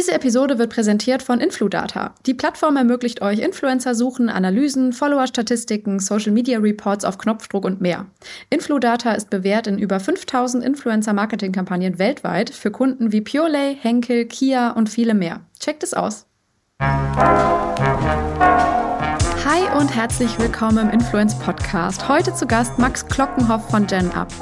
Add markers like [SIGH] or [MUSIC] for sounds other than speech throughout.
Diese Episode wird präsentiert von Infludata. Die Plattform ermöglicht euch Influencer-Suchen, Analysen, Follower-Statistiken, Social-Media-Reports auf Knopfdruck und mehr. Infludata ist bewährt in über 5000 Influencer-Marketing-Kampagnen weltweit für Kunden wie Purelay, Henkel, Kia und viele mehr. Checkt es aus. Hi und herzlich willkommen im Influence Podcast. Heute zu Gast Max Klockenhoff von Gen Up.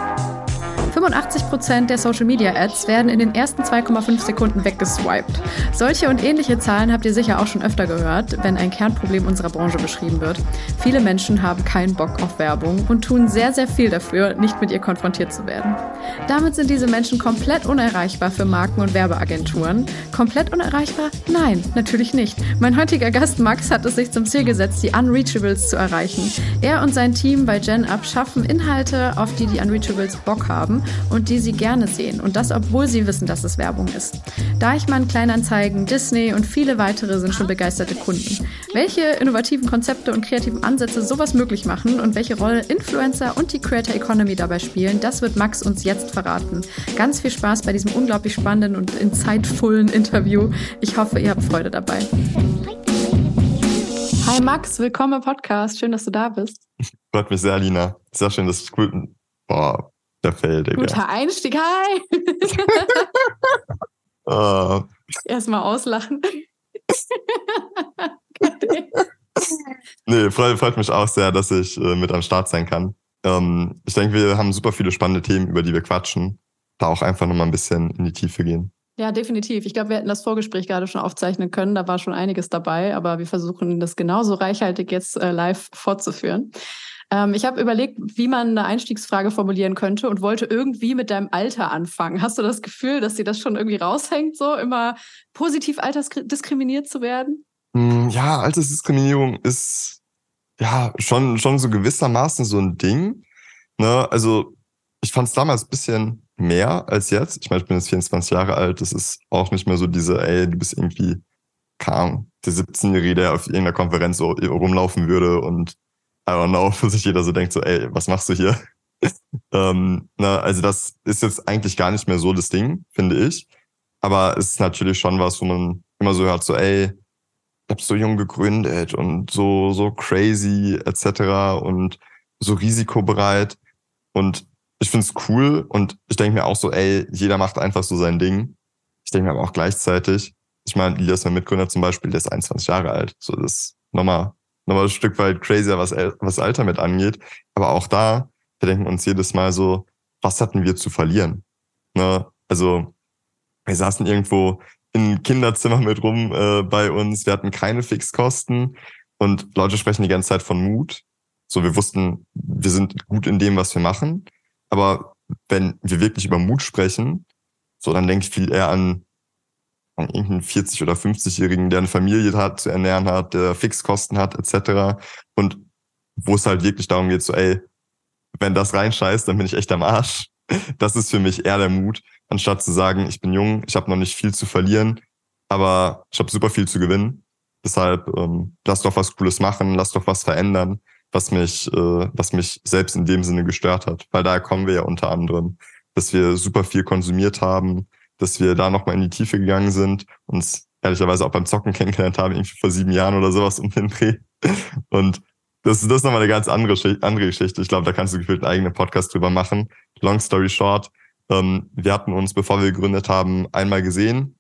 85% der Social Media Ads werden in den ersten 2,5 Sekunden weggeswiped. Solche und ähnliche Zahlen habt ihr sicher auch schon öfter gehört, wenn ein Kernproblem unserer Branche beschrieben wird. Viele Menschen haben keinen Bock auf Werbung und tun sehr, sehr viel dafür, nicht mit ihr konfrontiert zu werden. Damit sind diese Menschen komplett unerreichbar für Marken und Werbeagenturen. Komplett unerreichbar? Nein, natürlich nicht. Mein heutiger Gast Max hat es sich zum Ziel gesetzt, die Unreachables zu erreichen. Er und sein Team bei GenUp schaffen Inhalte, auf die die Unreachables Bock haben und die sie gerne sehen. Und das, obwohl sie wissen, dass es Werbung ist. Deichmann, Kleinanzeigen, Disney und viele weitere sind schon begeisterte Kunden. Welche innovativen Konzepte und kreativen Ansätze sowas möglich machen und welche Rolle Influencer und die Creator Economy dabei spielen, das wird Max uns jetzt verraten. Ganz viel Spaß bei diesem unglaublich spannenden und insightfullen Interview. Ich hoffe, ihr habt Freude dabei. Hi Max, willkommen im Podcast. Schön, dass du da bist. Freut mich sehr, Lina. Sehr schön, dass du gut. Boah, der Fell, Digga. Guter Einstieg, hi! uh. [LAUGHS] Erstmal auslachen. [LAUGHS] nee, freut, freut, mich auch sehr, dass ich äh, mit am Start sein kann. Ähm, ich denke, wir haben super viele spannende Themen, über die wir quatschen. Da auch einfach nochmal ein bisschen in die Tiefe gehen. Ja, definitiv. Ich glaube, wir hätten das Vorgespräch gerade schon aufzeichnen können. Da war schon einiges dabei, aber wir versuchen das genauso reichhaltig jetzt äh, live fortzuführen. Ähm, ich habe überlegt, wie man eine Einstiegsfrage formulieren könnte und wollte irgendwie mit deinem Alter anfangen. Hast du das Gefühl, dass dir das schon irgendwie raushängt, so immer positiv altersdiskriminiert zu werden? Hm, ja, Altersdiskriminierung ist ja schon, schon so gewissermaßen so ein Ding. Ne? Also ich fand es damals ein bisschen mehr als jetzt. Ich meine, ich bin jetzt 24 Jahre alt. Das ist auch nicht mehr so diese, ey, du bist irgendwie, kaum der 17-Jährige, der auf irgendeiner Konferenz so rumlaufen würde und I don't know, [LAUGHS] wo sich jeder so denkt, so, ey, was machst du hier? [LAUGHS] ähm, na, also das ist jetzt eigentlich gar nicht mehr so das Ding, finde ich. Aber es ist natürlich schon was, wo man immer so hört, so, ey, ich hab so jung gegründet und so, so crazy, etc. und so risikobereit. Und ich find's cool und ich denke mir auch so, ey, jeder macht einfach so sein Ding. Ich denke mir aber auch gleichzeitig, ich meine, Elias, mein Mitgründer zum Beispiel, der ist 21 Jahre alt. So, das ist nochmal nochmal ein Stück weit crazier, was, was Alter mit angeht. Aber auch da, wir denken uns jedes Mal so, was hatten wir zu verlieren? Ne? Also, wir saßen irgendwo in Kinderzimmer mit rum äh, bei uns, wir hatten keine Fixkosten und Leute sprechen die ganze Zeit von Mut. So, wir wussten, wir sind gut in dem, was wir machen. Aber wenn wir wirklich über Mut sprechen, so, dann denke ich viel eher an an irgendeinen 40- oder 50-Jährigen, der eine Familie hat, zu ernähren hat, der Fixkosten hat, etc. Und wo es halt wirklich darum geht, so, ey, wenn das reinscheißt, dann bin ich echt am Arsch. [LAUGHS] Das ist für mich eher der Mut, anstatt zu sagen, ich bin jung, ich habe noch nicht viel zu verlieren, aber ich habe super viel zu gewinnen. Deshalb ähm, lass doch was Cooles machen, lass doch was verändern, was mich, äh, was mich selbst in dem Sinne gestört hat. Weil daher kommen wir ja unter anderem, dass wir super viel konsumiert haben, dass wir da nochmal in die Tiefe gegangen sind, uns ehrlicherweise auch beim Zocken kennengelernt haben, irgendwie vor sieben Jahren oder sowas um den Dreh. Und das, das ist nochmal eine ganz andere, andere Geschichte. Ich glaube, da kannst du gefühlt einen eigenen Podcast drüber machen. Long story short, ähm, wir hatten uns, bevor wir gegründet haben, einmal gesehen.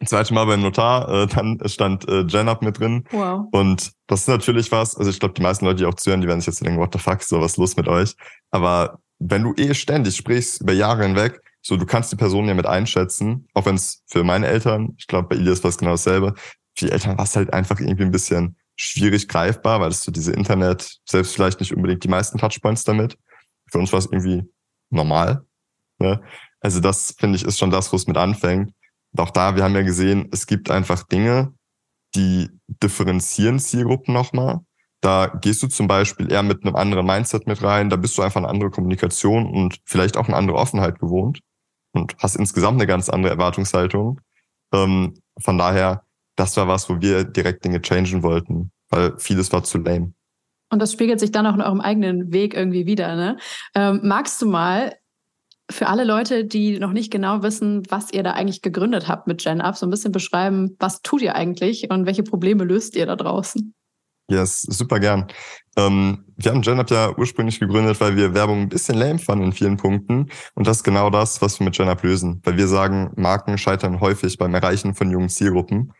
Das zweite Mal beim Notar, äh, dann stand äh, Jen mit drin. Wow. Und das ist natürlich was, also ich glaube, die meisten Leute, die auch zuhören, die werden sich jetzt denken, what the fuck, so was ist los mit euch? Aber wenn du eh ständig sprichst, über Jahre hinweg, so, du kannst die Person ja mit einschätzen, auch wenn es für meine Eltern, ich glaube, bei Ilias war es genau dasselbe, für die Eltern war es halt einfach irgendwie ein bisschen schwierig greifbar, weil es so diese Internet, selbst vielleicht nicht unbedingt die meisten Touchpoints damit. Für uns war es irgendwie normal. Ne? Also das, finde ich, ist schon das, wo es mit anfängt. Und auch da, wir haben ja gesehen, es gibt einfach Dinge, die differenzieren Zielgruppen nochmal. Da gehst du zum Beispiel eher mit einem anderen Mindset mit rein, da bist du einfach eine andere Kommunikation und vielleicht auch eine andere Offenheit gewohnt und hast insgesamt eine ganz andere Erwartungshaltung. Ähm, von daher, das war was, wo wir direkt Dinge changen wollten, weil vieles war zu lame. Und das spiegelt sich dann auch in eurem eigenen Weg irgendwie wieder. Ne? Ähm, magst du mal für alle Leute, die noch nicht genau wissen, was ihr da eigentlich gegründet habt mit GenUp, so ein bisschen beschreiben, was tut ihr eigentlich und welche Probleme löst ihr da draußen? Yes, super gern. Ähm, wir haben GenUp ja ursprünglich gegründet, weil wir Werbung ein bisschen lame fanden in vielen Punkten. Und das ist genau das, was wir mit GenUp lösen. Weil wir sagen, Marken scheitern häufig beim Erreichen von jungen Zielgruppen.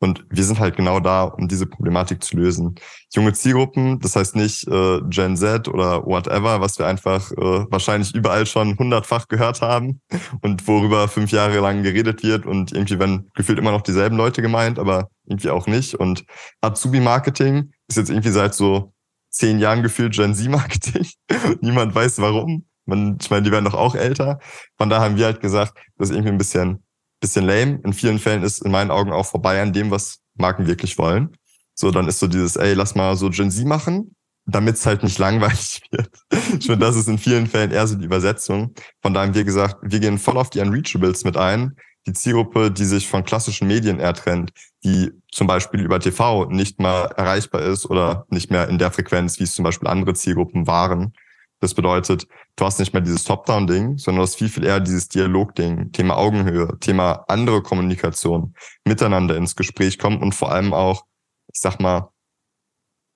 Und wir sind halt genau da, um diese Problematik zu lösen. Junge Zielgruppen, das heißt nicht äh, Gen Z oder whatever, was wir einfach äh, wahrscheinlich überall schon hundertfach gehört haben und worüber fünf Jahre lang geredet wird und irgendwie werden gefühlt immer noch dieselben Leute gemeint, aber irgendwie auch nicht. Und Azubi-Marketing ist jetzt irgendwie seit so zehn Jahren gefühlt Gen Z-Marketing. [LAUGHS] Niemand weiß warum. Man, ich meine, die werden doch auch älter. Von da haben wir halt gesagt, das ist irgendwie ein bisschen bisschen lame. In vielen Fällen ist in meinen Augen auch vorbei an dem, was Marken wirklich wollen. So, dann ist so dieses, ey, lass mal so Gen Z machen, damit es halt nicht langweilig [LAUGHS] wird. Ich finde, das ist in vielen Fällen eher so die Übersetzung. Von daher haben wir gesagt, wir gehen voll auf die Unreachables mit ein. Die Zielgruppe, die sich von klassischen Medien eher trennt, die zum Beispiel über TV nicht mal erreichbar ist oder nicht mehr in der Frequenz, wie es zum Beispiel andere Zielgruppen waren. Das bedeutet, du hast nicht mehr dieses Top-Down-Ding, sondern du hast viel, viel eher dieses Dialog-Ding, Thema Augenhöhe, Thema andere Kommunikation, miteinander ins Gespräch kommen und vor allem auch, ich sag mal,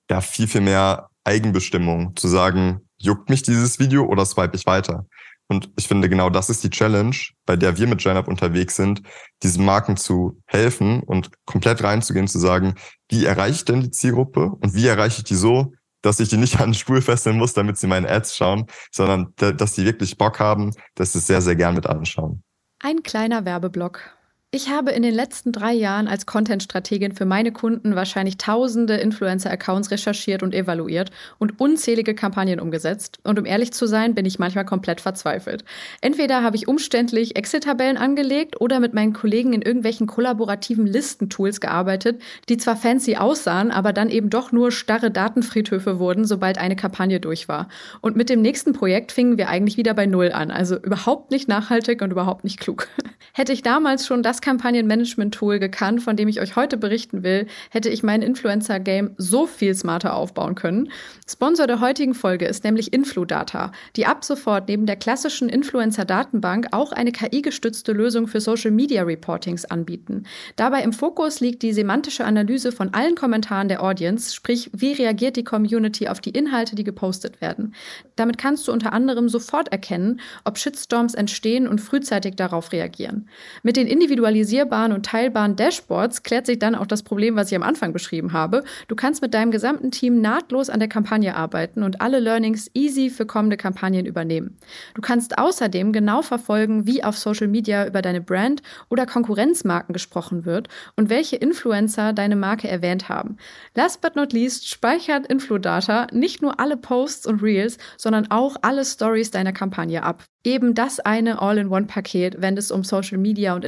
ja, viel, viel mehr Eigenbestimmung, zu sagen, juckt mich dieses Video oder swipe ich weiter? Und ich finde, genau das ist die Challenge, bei der wir mit GenUp unterwegs sind, diesen Marken zu helfen und komplett reinzugehen, zu sagen, wie erreiche ich denn die Zielgruppe und wie erreiche ich die so, dass ich die nicht [LAUGHS] an den Stuhl fesseln muss, damit sie meine Ads schauen, sondern dass sie wirklich Bock haben, dass sie es sehr, sehr gern mit anschauen. Ein kleiner Werbeblock. Ich habe in den letzten drei Jahren als Content-Strategin für meine Kunden wahrscheinlich tausende Influencer-Accounts recherchiert und evaluiert und unzählige Kampagnen umgesetzt. Und um ehrlich zu sein, bin ich manchmal komplett verzweifelt. Entweder habe ich umständlich Excel-Tabellen angelegt oder mit meinen Kollegen in irgendwelchen kollaborativen Listentools gearbeitet, die zwar fancy aussahen, aber dann eben doch nur starre Datenfriedhöfe wurden, sobald eine Kampagne durch war. Und mit dem nächsten Projekt fingen wir eigentlich wieder bei Null an. Also überhaupt nicht nachhaltig und überhaupt nicht klug. [LAUGHS] Hätte ich damals schon das Kampagnenmanagement-Tool gekannt, von dem ich euch heute berichten will, hätte ich mein Influencer-Game so viel smarter aufbauen können. Sponsor der heutigen Folge ist nämlich Infludata, die ab sofort neben der klassischen Influencer-Datenbank auch eine KI-gestützte Lösung für Social-Media-Reportings anbieten. Dabei im Fokus liegt die semantische Analyse von allen Kommentaren der Audience, sprich, wie reagiert die Community auf die Inhalte, die gepostet werden. Damit kannst du unter anderem sofort erkennen, ob Shitstorms entstehen und frühzeitig darauf reagieren. Mit den individuellen individualisierbaren und teilbaren Dashboards klärt sich dann auch das Problem, was ich am Anfang beschrieben habe. Du kannst mit deinem gesamten Team nahtlos an der Kampagne arbeiten und alle Learnings easy für kommende Kampagnen übernehmen. Du kannst außerdem genau verfolgen, wie auf Social Media über deine Brand oder Konkurrenzmarken gesprochen wird und welche Influencer deine Marke erwähnt haben. Last but not least speichert Infludata nicht nur alle Posts und Reels, sondern auch alle Stories deiner Kampagne ab eben das eine All-in-One-Paket, wenn es um Social Media und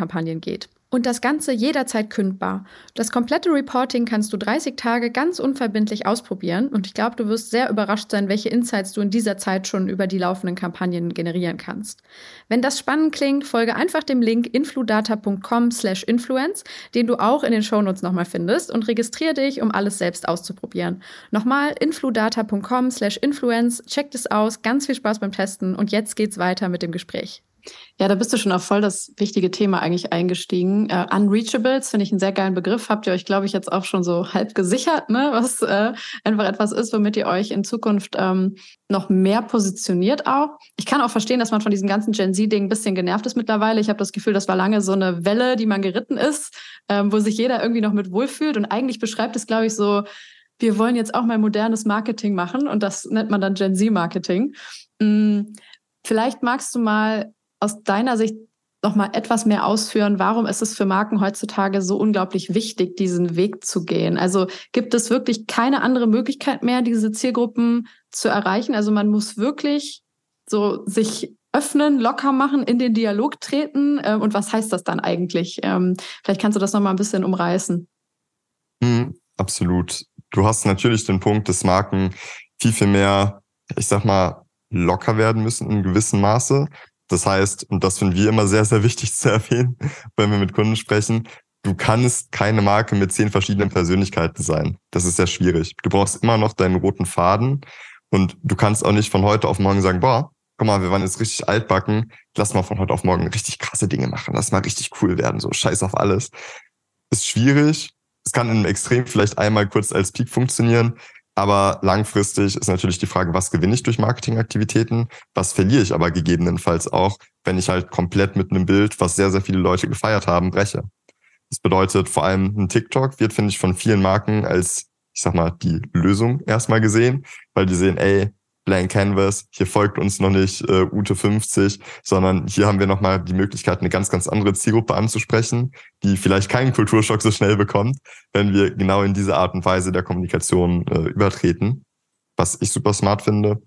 Influencer-Kampagnen geht. Und das Ganze jederzeit kündbar. Das komplette Reporting kannst du 30 Tage ganz unverbindlich ausprobieren und ich glaube, du wirst sehr überrascht sein, welche Insights du in dieser Zeit schon über die laufenden Kampagnen generieren kannst. Wenn das spannend klingt, folge einfach dem Link infludata.com slash influence, den du auch in den Shownotes nochmal findest und registriere dich, um alles selbst auszuprobieren. Nochmal infludata.com slash influence, checkt es aus, ganz viel Spaß beim Testen und jetzt geht's weiter mit dem Gespräch. Ja, da bist du schon auf voll das wichtige Thema eigentlich eingestiegen. Äh, Unreachables finde ich einen sehr geilen Begriff. Habt ihr euch, glaube ich, jetzt auch schon so halb gesichert, ne? was äh, einfach etwas ist, womit ihr euch in Zukunft ähm, noch mehr positioniert auch. Ich kann auch verstehen, dass man von diesem ganzen Gen Z-Ding ein bisschen genervt ist mittlerweile. Ich habe das Gefühl, das war lange so eine Welle, die man geritten ist, ähm, wo sich jeder irgendwie noch mit wohlfühlt. Und eigentlich beschreibt es, glaube ich, so, wir wollen jetzt auch mal modernes Marketing machen und das nennt man dann Gen Z-Marketing. Hm, vielleicht magst du mal aus deiner Sicht noch mal etwas mehr ausführen, warum ist es für Marken heutzutage so unglaublich wichtig, diesen Weg zu gehen? Also gibt es wirklich keine andere Möglichkeit mehr, diese Zielgruppen zu erreichen? Also man muss wirklich so sich öffnen, locker machen, in den Dialog treten. Äh, und was heißt das dann eigentlich? Ähm, vielleicht kannst du das noch mal ein bisschen umreißen. Mhm, absolut. Du hast natürlich den Punkt, dass Marken viel, viel mehr, ich sag mal, locker werden müssen in gewissem Maße. Das heißt, und das finden wir immer sehr, sehr wichtig [LAUGHS] zu erwähnen, wenn wir mit Kunden sprechen, du kannst keine Marke mit zehn verschiedenen Persönlichkeiten sein. Das ist sehr schwierig. Du brauchst immer noch deinen roten Faden und du kannst auch nicht von heute auf morgen sagen, boah, guck mal, wir waren jetzt richtig altbacken, lass mal von heute auf morgen richtig krasse Dinge machen, lass mal richtig cool werden, so scheiß auf alles. Ist schwierig. Es kann im Extrem vielleicht einmal kurz als Peak funktionieren, aber langfristig ist natürlich die Frage, was gewinne ich durch Marketingaktivitäten? Was verliere ich aber gegebenenfalls auch, wenn ich halt komplett mit einem Bild, was sehr, sehr viele Leute gefeiert haben, breche? Das bedeutet vor allem ein TikTok wird, finde ich, von vielen Marken als, ich sag mal, die Lösung erstmal gesehen, weil die sehen, ey, Blank Canvas, hier folgt uns noch nicht äh, Ute 50, sondern hier haben wir nochmal die Möglichkeit, eine ganz, ganz andere Zielgruppe anzusprechen, die vielleicht keinen Kulturschock so schnell bekommt, wenn wir genau in diese Art und Weise der Kommunikation äh, übertreten, was ich super smart finde.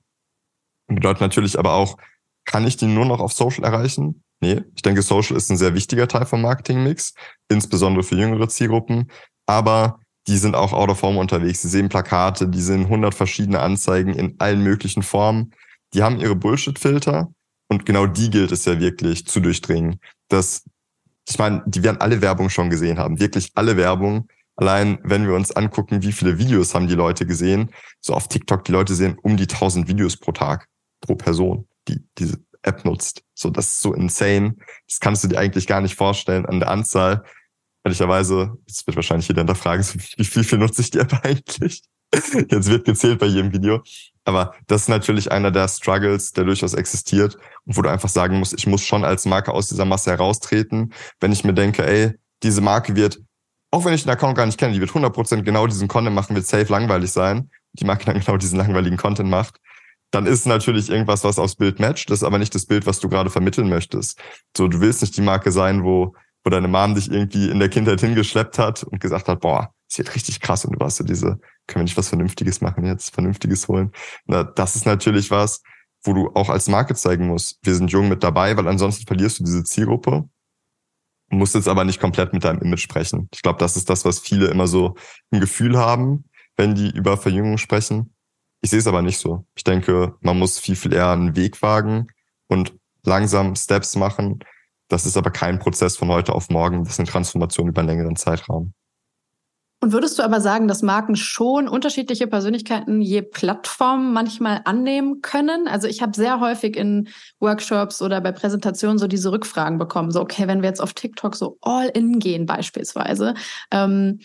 Bedeutet natürlich aber auch, kann ich die nur noch auf Social erreichen? Nee, ich denke, Social ist ein sehr wichtiger Teil vom Marketingmix, insbesondere für jüngere Zielgruppen. Aber die sind auch out of form unterwegs. Sie sehen Plakate, die sehen 100 verschiedene Anzeigen in allen möglichen Formen. Die haben ihre Bullshit-Filter und genau die gilt es ja wirklich zu durchdringen. Das, ich meine, die werden alle Werbung schon gesehen haben, wirklich alle Werbung. Allein wenn wir uns angucken, wie viele Videos haben die Leute gesehen, so auf TikTok, die Leute sehen um die 1000 Videos pro Tag, pro Person, die diese App nutzt. So, das ist so insane. Das kannst du dir eigentlich gar nicht vorstellen an der Anzahl. Ehrlicherweise, jetzt wird wahrscheinlich jeder hinterfragen, wie viel, viel nutze ich die App [LAUGHS] eigentlich? Jetzt wird gezählt bei jedem Video. Aber das ist natürlich einer der Struggles, der durchaus existiert und wo du einfach sagen musst, ich muss schon als Marke aus dieser Masse heraustreten, wenn ich mir denke, ey, diese Marke wird, auch wenn ich den Account gar nicht kenne, die wird 100% genau diesen Content machen, wird safe langweilig sein. Die Marke dann [LAUGHS] genau diesen langweiligen Content macht dann ist natürlich irgendwas, was aufs Bild matcht, das ist aber nicht das Bild, was du gerade vermitteln möchtest. So, du willst nicht die Marke sein, wo, wo deine Mom dich irgendwie in der Kindheit hingeschleppt hat und gesagt hat, boah, das wird richtig krass und du warst so diese, können wir nicht was Vernünftiges machen jetzt, Vernünftiges holen. Na, das ist natürlich was, wo du auch als Marke zeigen musst, wir sind jung mit dabei, weil ansonsten verlierst du diese Zielgruppe. Musst jetzt aber nicht komplett mit deinem Image sprechen. Ich glaube, das ist das, was viele immer so im Gefühl haben, wenn die über Verjüngung sprechen. Ich sehe es aber nicht so. Ich denke, man muss viel, viel eher einen Weg wagen und langsam Steps machen. Das ist aber kein Prozess von heute auf morgen. Das ist eine Transformation über einen längeren Zeitraum. Und würdest du aber sagen, dass Marken schon unterschiedliche Persönlichkeiten je Plattform manchmal annehmen können? Also ich habe sehr häufig in Workshops oder bei Präsentationen so diese Rückfragen bekommen. So, okay, wenn wir jetzt auf TikTok so all in gehen beispielsweise, ähm,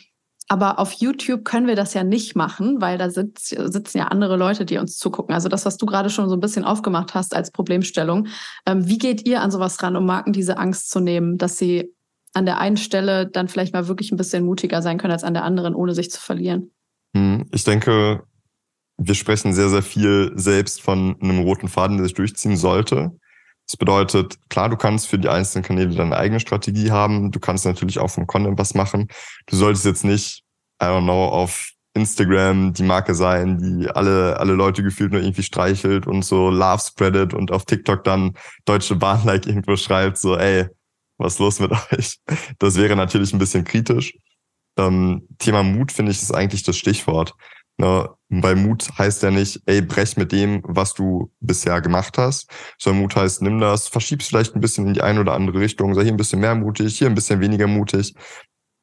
aber auf YouTube können wir das ja nicht machen, weil da sitz, sitzen ja andere Leute, die uns zugucken. Also das, was du gerade schon so ein bisschen aufgemacht hast als Problemstellung. Ähm, wie geht ihr an sowas ran, um Marken diese Angst zu nehmen, dass sie an der einen Stelle dann vielleicht mal wirklich ein bisschen mutiger sein können als an der anderen, ohne sich zu verlieren? Hm, ich denke, wir sprechen sehr, sehr viel selbst von einem roten Faden, der sich durchziehen sollte. Das bedeutet, klar, du kannst für die einzelnen Kanäle deine eigene Strategie haben. Du kannst natürlich auch vom Content was machen. Du solltest jetzt nicht, I don't know, auf Instagram die Marke sein, die alle, alle Leute gefühlt nur irgendwie streichelt und so Love spreadet und auf TikTok dann Deutsche Bahn like irgendwo schreibt, so, ey, was ist los mit euch? Das wäre natürlich ein bisschen kritisch. Ähm, Thema Mut, finde ich, ist eigentlich das Stichwort. Ne, weil Mut heißt ja nicht, ey, brech mit dem, was du bisher gemacht hast, sondern Mut heißt, nimm das, verschieb's vielleicht ein bisschen in die eine oder andere Richtung, sei hier ein bisschen mehr mutig, hier ein bisschen weniger mutig.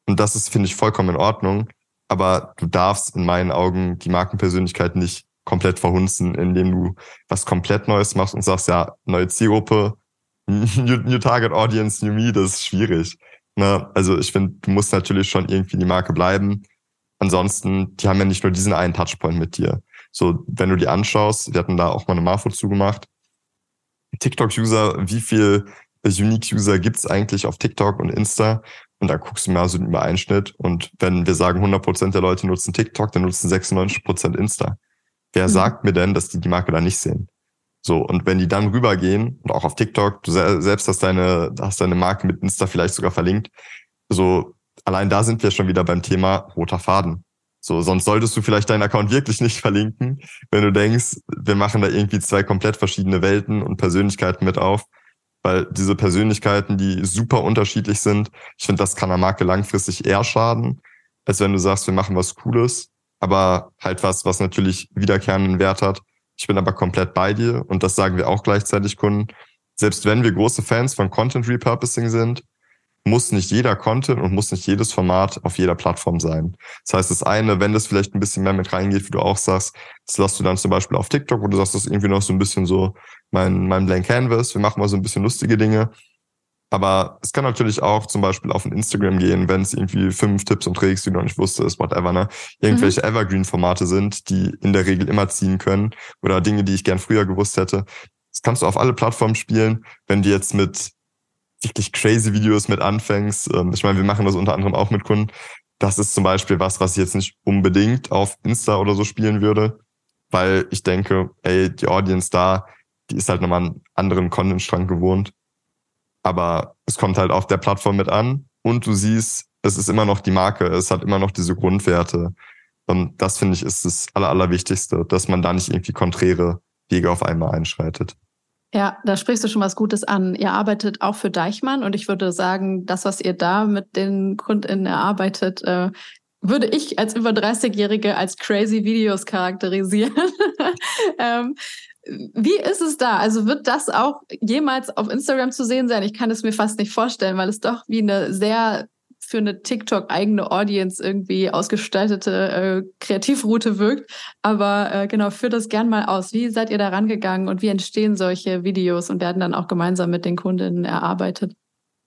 Und das ist, finde ich, vollkommen in Ordnung. Aber du darfst in meinen Augen die Markenpersönlichkeit nicht komplett verhunzen, indem du was komplett Neues machst und sagst, ja, neue Zielgruppe, [LAUGHS] new, new Target Audience, New Me, das ist schwierig. Ne? Also ich finde, du musst natürlich schon irgendwie die Marke bleiben ansonsten, die haben ja nicht nur diesen einen Touchpoint mit dir. So, wenn du die anschaust, wir hatten da auch mal eine Marfo zugemacht. TikTok-User, wie viel Unique-User gibt's eigentlich auf TikTok und Insta? Und da guckst du mal so einen Übereinschnitt. Und wenn wir sagen, 100% der Leute nutzen TikTok, dann nutzen 96% Insta. Wer mhm. sagt mir denn, dass die die Marke da nicht sehen? So, und wenn die dann rübergehen und auch auf TikTok, du selbst hast deine, hast deine Marke mit Insta vielleicht sogar verlinkt, so allein da sind wir schon wieder beim Thema roter Faden. So, sonst solltest du vielleicht deinen Account wirklich nicht verlinken, wenn du denkst, wir machen da irgendwie zwei komplett verschiedene Welten und Persönlichkeiten mit auf. Weil diese Persönlichkeiten, die super unterschiedlich sind, ich finde, das kann der Marke langfristig eher schaden, als wenn du sagst, wir machen was Cooles, aber halt was, was natürlich wiederkehrenden Wert hat. Ich bin aber komplett bei dir und das sagen wir auch gleichzeitig Kunden. Selbst wenn wir große Fans von Content Repurposing sind, muss nicht jeder Content und muss nicht jedes Format auf jeder Plattform sein. Das heißt, das eine, wenn das vielleicht ein bisschen mehr mit reingeht, wie du auch sagst, das lässt du dann zum Beispiel auf TikTok, wo du sagst, das ist irgendwie noch so ein bisschen so mein, mein Blank Canvas. Wir machen mal so ein bisschen lustige Dinge. Aber es kann natürlich auch zum Beispiel auf ein Instagram gehen, wenn es irgendwie fünf Tipps und Tricks, die du noch nicht wusstest, whatever, ne? Irgendwelche mhm. Evergreen-Formate sind, die in der Regel immer ziehen können oder Dinge, die ich gern früher gewusst hätte. Das kannst du auf alle Plattformen spielen. Wenn du jetzt mit wirklich crazy Videos mit anfängst, ähm, ich meine, wir machen das unter anderem auch mit Kunden, das ist zum Beispiel was, was ich jetzt nicht unbedingt auf Insta oder so spielen würde, weil ich denke, ey, die Audience da, die ist halt nochmal einen anderen Content-Strang gewohnt. Aber es kommt halt auf der Plattform mit an und du siehst, es ist immer noch die Marke, es hat immer noch diese Grundwerte. Und das finde ich ist das Aller, Allerwichtigste, dass man da nicht irgendwie konträre Wege auf einmal einschreitet. Ja, da sprichst du schon was Gutes an. Ihr arbeitet auch für Deichmann und ich würde sagen, das, was ihr da mit den KundInnen erarbeitet, äh, würde ich als über 30-Jährige als crazy Videos charakterisieren. [LAUGHS] ähm, wie ist es da? Also wird das auch jemals auf Instagram zu sehen sein? Ich kann es mir fast nicht vorstellen, weil es doch wie eine sehr für eine TikTok-eigene Audience irgendwie ausgestaltete äh, Kreativroute wirkt. Aber äh, genau, führt das gern mal aus. Wie seid ihr da rangegangen und wie entstehen solche Videos und werden dann auch gemeinsam mit den Kundinnen erarbeitet?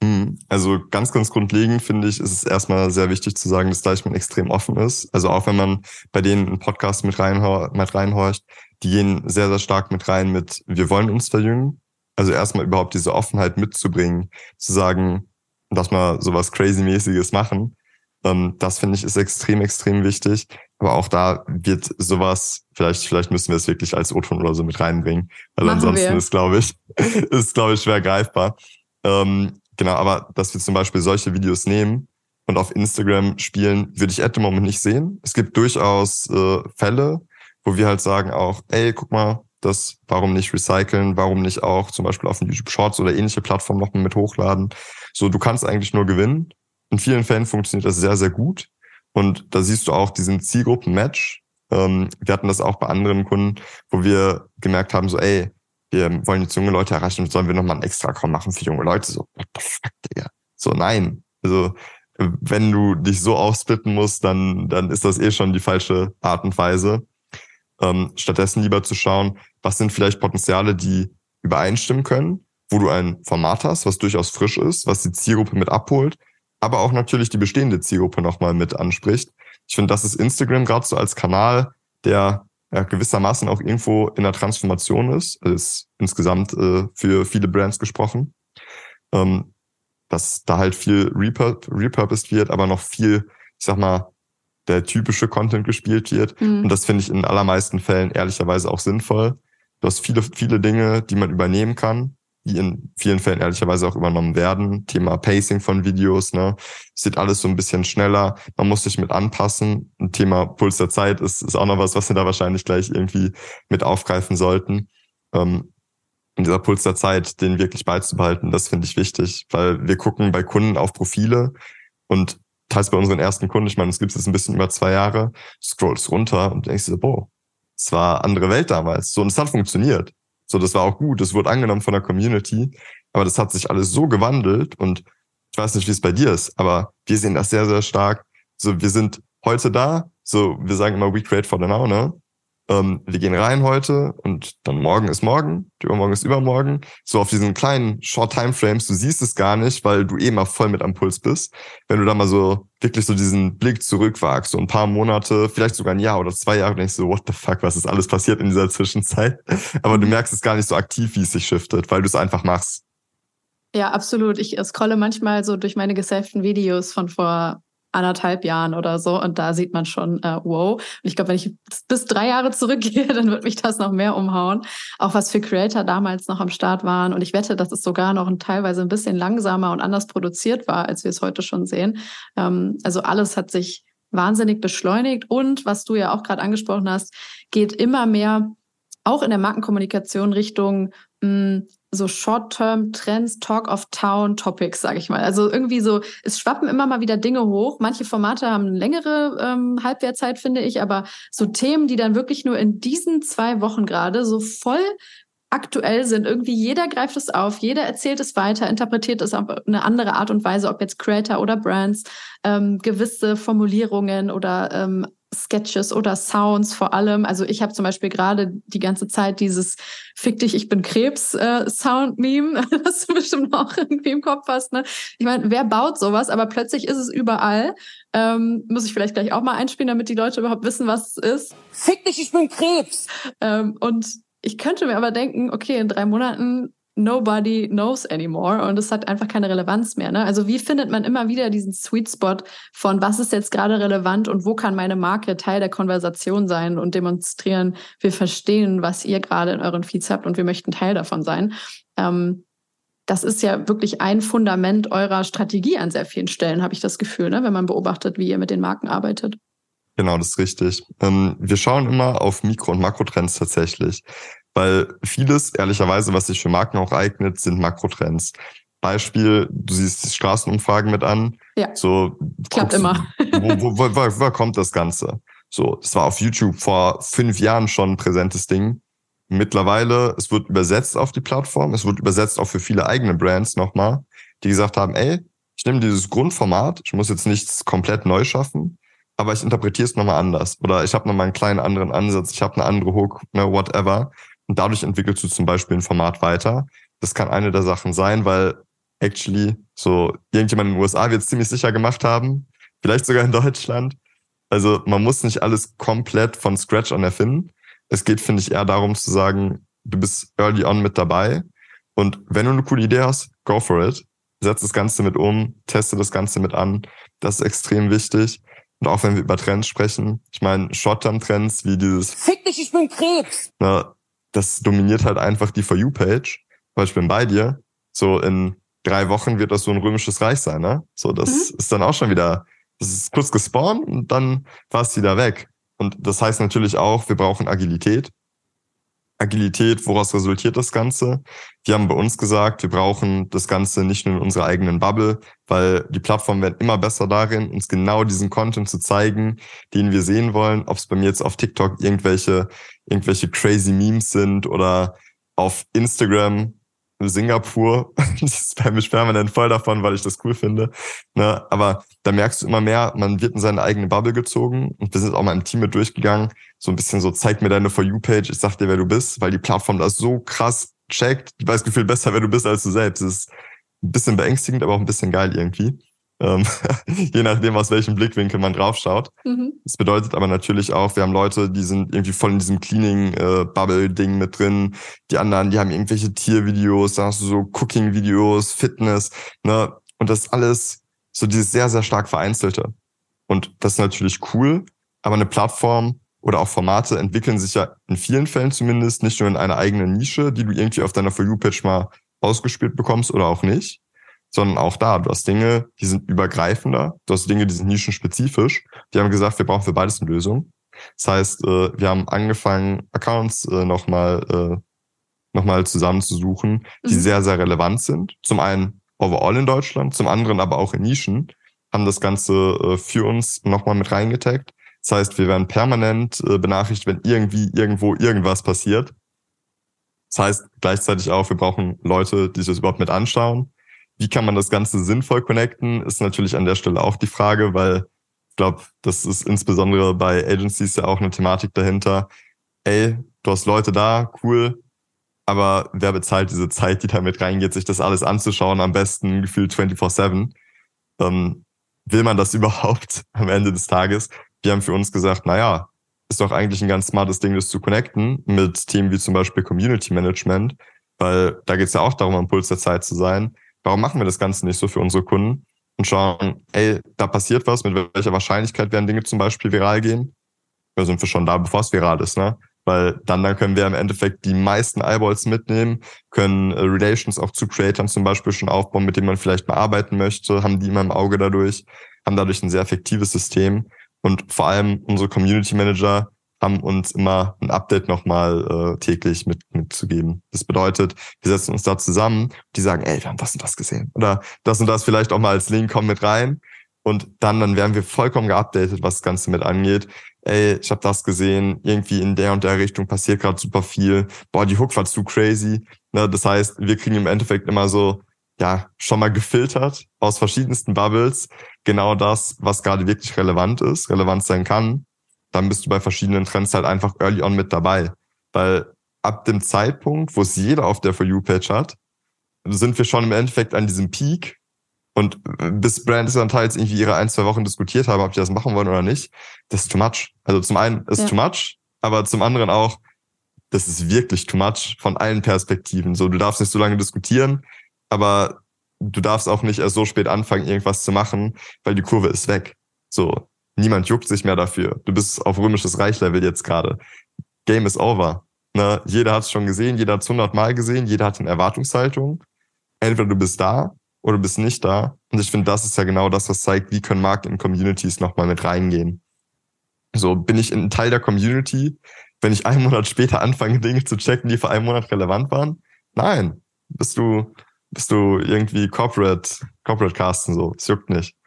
Hm, also ganz, ganz grundlegend finde ich, ist es erstmal sehr wichtig zu sagen, dass Deichmann extrem offen ist. Also auch wenn man bei denen einen Podcast mit, reinhor mit reinhorcht, die gehen sehr, sehr stark mit rein mit, wir wollen uns verjüngen. Also erstmal überhaupt diese Offenheit mitzubringen, zu sagen, dass wir sowas crazy-mäßiges machen. Ähm, das finde ich ist extrem, extrem wichtig. Aber auch da wird sowas, vielleicht, vielleicht müssen wir es wirklich als O-Ton oder so mit reinbringen. Weil Machen ansonsten wir. ist, glaube ich, [LAUGHS] ist, glaube ich, schwer greifbar. Ähm, genau, aber dass wir zum Beispiel solche Videos nehmen und auf Instagram spielen, würde ich at the moment nicht sehen. Es gibt durchaus äh, Fälle, wo wir halt sagen auch, ey, guck mal, das, warum nicht recyceln, warum nicht auch zum Beispiel auf den YouTube Shorts oder ähnliche Plattformen noch mit hochladen. So, du kannst eigentlich nur gewinnen. In vielen Fällen funktioniert das sehr, sehr gut. Und da siehst du auch diesen Zielgruppen-Match. Ähm, wir hatten das auch bei anderen Kunden, wo wir gemerkt haben, so, ey, wir wollen jetzt junge Leute erreichen, sollen wir nochmal einen Extra-Com machen für junge Leute? So, what the fuck, Digga? So, nein. Also, wenn du dich so aufsplitten musst, dann, dann ist das eh schon die falsche Art und Weise. Ähm, stattdessen lieber zu schauen, was sind vielleicht Potenziale, die übereinstimmen können, wo du ein Format hast, was durchaus frisch ist, was die Zielgruppe mit abholt, aber auch natürlich die bestehende Zielgruppe nochmal mit anspricht. Ich finde, das ist Instagram gerade so als Kanal, der ja, gewissermaßen auch irgendwo in der Transformation ist, also ist insgesamt äh, für viele Brands gesprochen, ähm, dass da halt viel repur repurposed wird, aber noch viel, ich sag mal, der typische Content gespielt wird. Mhm. Und das finde ich in allermeisten Fällen ehrlicherweise auch sinnvoll. Du hast viele, viele Dinge, die man übernehmen kann, in vielen Fällen ehrlicherweise auch übernommen werden. Thema Pacing von Videos, ne? Es sieht alles so ein bisschen schneller. Man muss sich mit anpassen. Ein Thema Puls der Zeit ist, ist auch noch was, was wir da wahrscheinlich gleich irgendwie mit aufgreifen sollten. Ähm, und dieser Puls der Zeit, den wirklich beizubehalten, das finde ich wichtig, weil wir gucken bei Kunden auf Profile und teils bei unseren ersten Kunden, ich meine, es gibt jetzt ein bisschen über zwei Jahre, scrollst runter und denkst dir, boah, es war andere Welt damals. So, und es hat funktioniert. So, das war auch gut. Es wurde angenommen von der Community. Aber das hat sich alles so gewandelt und ich weiß nicht, wie es bei dir ist, aber wir sehen das sehr, sehr stark. So, wir sind heute da. So, wir sagen immer, we create for the now, ne? Ähm, wir gehen rein heute und dann morgen ist morgen, übermorgen ist übermorgen. So auf diesen kleinen Short Time Frames, du siehst es gar nicht, weil du eh mal voll mit am Puls bist. Wenn du da mal so wirklich so diesen Blick zurückwagst, so ein paar Monate, vielleicht sogar ein Jahr oder zwei Jahre, denkst du, so, what the fuck, was ist alles passiert in dieser Zwischenzeit? [LAUGHS] Aber du mhm. merkst es gar nicht so aktiv, wie es sich shiftet, weil du es einfach machst. Ja, absolut. Ich scrolle manchmal so durch meine gesavten Videos von vor anderthalb Jahren oder so. Und da sieht man schon, äh, wow. Und ich glaube, wenn ich bis drei Jahre zurückgehe, [LAUGHS] dann wird mich das noch mehr umhauen. Auch was für Creator damals noch am Start waren. Und ich wette, dass es sogar noch ein, teilweise ein bisschen langsamer und anders produziert war, als wir es heute schon sehen. Ähm, also alles hat sich wahnsinnig beschleunigt. Und was du ja auch gerade angesprochen hast, geht immer mehr auch in der Markenkommunikation Richtung mh, hm, so Short-Term-Trends, Talk of Town Topics, sage ich mal. Also irgendwie so, es schwappen immer mal wieder Dinge hoch. Manche Formate haben eine längere ähm, Halbwertzeit, finde ich, aber so Themen, die dann wirklich nur in diesen zwei Wochen gerade so voll aktuell sind. Irgendwie jeder greift es auf, jeder erzählt es weiter, interpretiert es auf eine andere Art und Weise, ob jetzt Creator oder Brands, ähm, gewisse Formulierungen oder ähm, Sketches oder Sounds vor allem. Also ich habe zum Beispiel gerade die ganze Zeit dieses Fick dich, ich bin Krebs äh, Sound-Meme, [LAUGHS] das du bestimmt auch irgendwie im Kopf hast. Ne? Ich meine, wer baut sowas? Aber plötzlich ist es überall. Ähm, muss ich vielleicht gleich auch mal einspielen, damit die Leute überhaupt wissen, was es ist. Fick dich, ich bin Krebs. Ähm, und ich könnte mir aber denken, okay, in drei Monaten nobody knows anymore und es hat einfach keine Relevanz mehr. Ne? Also wie findet man immer wieder diesen Sweet Spot von was ist jetzt gerade relevant und wo kann meine Marke Teil der Konversation sein und demonstrieren, wir verstehen, was ihr gerade in euren Feeds habt und wir möchten Teil davon sein. Ähm, das ist ja wirklich ein Fundament eurer Strategie an sehr vielen Stellen, habe ich das Gefühl, ne? wenn man beobachtet, wie ihr mit den Marken arbeitet. Genau, das ist richtig. Ähm, wir schauen immer auf Mikro- und Makrotrends tatsächlich. Weil vieles, ehrlicherweise, was sich für Marken auch eignet, sind Makrotrends. Beispiel, du siehst Straßenumfragen mit an. Ja. So, Klappt immer. wo, wo, wo, wo, wo kommt das Ganze? So, das war auf YouTube vor fünf Jahren schon ein präsentes Ding. Mittlerweile, es wird übersetzt auf die Plattform, es wird übersetzt auch für viele eigene Brands nochmal, die gesagt haben, ey, ich nehme dieses Grundformat, ich muss jetzt nichts komplett neu schaffen, aber ich interpretiere es nochmal anders. Oder ich habe nochmal einen kleinen anderen Ansatz, ich habe eine andere Hook, ne, whatever. Und dadurch entwickelst du zum Beispiel ein Format weiter. Das kann eine der Sachen sein, weil actually so irgendjemand in den USA wird es ziemlich sicher gemacht haben. Vielleicht sogar in [LAUGHS] Deutschland. Also man muss nicht alles komplett von Scratch an erfinden. Es geht, finde ich, eher darum zu sagen, du bist early on mit dabei. Und wenn du eine coole Idee hast, go for it. Setz das Ganze mit um, teste das Ganze mit an. Das ist extrem wichtig. Und auch wenn wir über Trends sprechen, ich meine, Short-Term-Trends wie dieses Fick dich, ich bin Krebs. Na, das dominiert halt einfach die For You-Page, weil ich bin bei dir. So in drei Wochen wird das so ein römisches Reich sein, ne? So, das mhm. ist dann auch schon wieder, das ist kurz gespawnt und dann war es wieder weg. Und das heißt natürlich auch, wir brauchen Agilität. Agilität, woraus resultiert das Ganze? Wir haben bei uns gesagt, wir brauchen das Ganze nicht nur in unserer eigenen Bubble, weil die Plattformen werden immer besser darin, uns genau diesen Content zu zeigen, den wir sehen wollen. Ob es bei mir jetzt auf TikTok irgendwelche, irgendwelche crazy Memes sind oder auf Instagram Singapur. [LAUGHS] das spam mich permanent voll davon, weil ich das cool finde. Ne? Aber da merkst du immer mehr, man wird in seine eigene Bubble gezogen und wir sind auch mal im Team mit durchgegangen. So ein bisschen so, zeig mir deine For You-Page, ich sag dir, wer du bist, weil die Plattform das so krass checkt. Du weißt Gefühl besser, wer du bist, als du selbst. Das ist ein bisschen beängstigend, aber auch ein bisschen geil irgendwie. Ähm, [LAUGHS] je nachdem, aus welchem Blickwinkel man draufschaut. Mhm. Das bedeutet aber natürlich auch, wir haben Leute, die sind irgendwie voll in diesem Cleaning-Bubble-Ding äh, mit drin. Die anderen, die haben irgendwelche Tiervideos, da hast du so Cooking-Videos, Fitness, ne? Und das alles so dieses sehr, sehr stark vereinzelte. Und das ist natürlich cool, aber eine Plattform oder auch Formate entwickeln sich ja in vielen Fällen zumindest nicht nur in einer eigenen Nische, die du irgendwie auf deiner For You-Page mal ausgespielt bekommst oder auch nicht, sondern auch da, du hast Dinge, die sind übergreifender, du hast Dinge, die sind nischenspezifisch. Die haben gesagt, wir brauchen für beides eine Lösung. Das heißt, äh, wir haben angefangen, Accounts äh, nochmal äh, noch zusammenzusuchen, die mhm. sehr, sehr relevant sind. Zum einen overall in Deutschland, zum anderen aber auch in Nischen, haben das Ganze für uns nochmal mit reingetaggt. Das heißt, wir werden permanent benachrichtigt, wenn irgendwie irgendwo irgendwas passiert. Das heißt gleichzeitig auch, wir brauchen Leute, die sich das überhaupt mit anschauen. Wie kann man das Ganze sinnvoll connecten, ist natürlich an der Stelle auch die Frage, weil ich glaube, das ist insbesondere bei Agencies ja auch eine Thematik dahinter. Ey, du hast Leute da, cool, aber wer bezahlt diese Zeit, die da mit reingeht, sich das alles anzuschauen, am besten gefühlt 24-7? Ähm, will man das [LAUGHS] überhaupt am Ende des Tages? Wir haben für uns gesagt, naja, ist doch eigentlich ein ganz smartes Ding, das zu connecten mit Themen wie zum Beispiel Community Management, weil da geht es ja auch darum, am Puls der Zeit zu sein. Warum machen wir das Ganze nicht so für unsere Kunden und schauen, ey, da passiert was, mit welcher Wahrscheinlichkeit werden Dinge zum Beispiel viral gehen? Da sind wir schon da, bevor es viral ist, ne? Weil dann, dann können wir im Endeffekt die meisten Eyeballs mitnehmen, können äh, Relations auch zu Creators zum Beispiel schon aufbauen, mit denen man vielleicht mal arbeiten möchte, haben die immer im Auge dadurch, haben dadurch ein sehr effektives System. Und vor allem unsere Community Manager haben uns immer ein Update nochmal äh, täglich mit, mitzugeben. Das bedeutet, wir setzen uns da zusammen, die sagen, ey, wir haben das und das gesehen. Oder das und das vielleicht auch mal als Link, komm mit rein. Und dann, dann werden wir vollkommen geupdatet, was das Ganze mit angeht. Ey, ich habe das gesehen, irgendwie in der und der Richtung passiert gerade super viel. Boah, die Hook war zu crazy. Ne, das heißt, wir kriegen im Endeffekt immer so, ja, schon mal gefiltert aus verschiedensten Bubbles genau das, was gerade wirklich relevant ist, relevant sein kann. Dann bist du bei verschiedenen Trends halt einfach early on mit dabei. Weil ab dem Zeitpunkt, wo es jeder auf der For You-Page hat, sind wir schon im Endeffekt an diesem Peak, und bis Brands dann teils irgendwie ihre ein, zwei Wochen diskutiert haben, ob die das machen wollen oder nicht, das ist too much. Also zum einen ist ja. too much, aber zum anderen auch, das ist wirklich too much von allen Perspektiven. So, du darfst nicht so lange diskutieren, aber du darfst auch nicht erst so spät anfangen, irgendwas zu machen, weil die Kurve ist weg. So, niemand juckt sich mehr dafür. Du bist auf römisches Reichlevel jetzt gerade. Game is over. Ne? Jeder hat es schon gesehen, jeder hat es hundertmal gesehen, jeder hat eine Erwartungshaltung. Entweder du bist da oder du bist nicht da. Und ich finde, das ist ja genau das, was zeigt, wie können Marken in Communities nochmal mit reingehen. So, bin ich ein Teil der Community, wenn ich einen Monat später anfange, Dinge zu checken, die vor einem Monat relevant waren? Nein. Bist du, bist du irgendwie Corporate, Corporate Casten so. Es juckt nicht.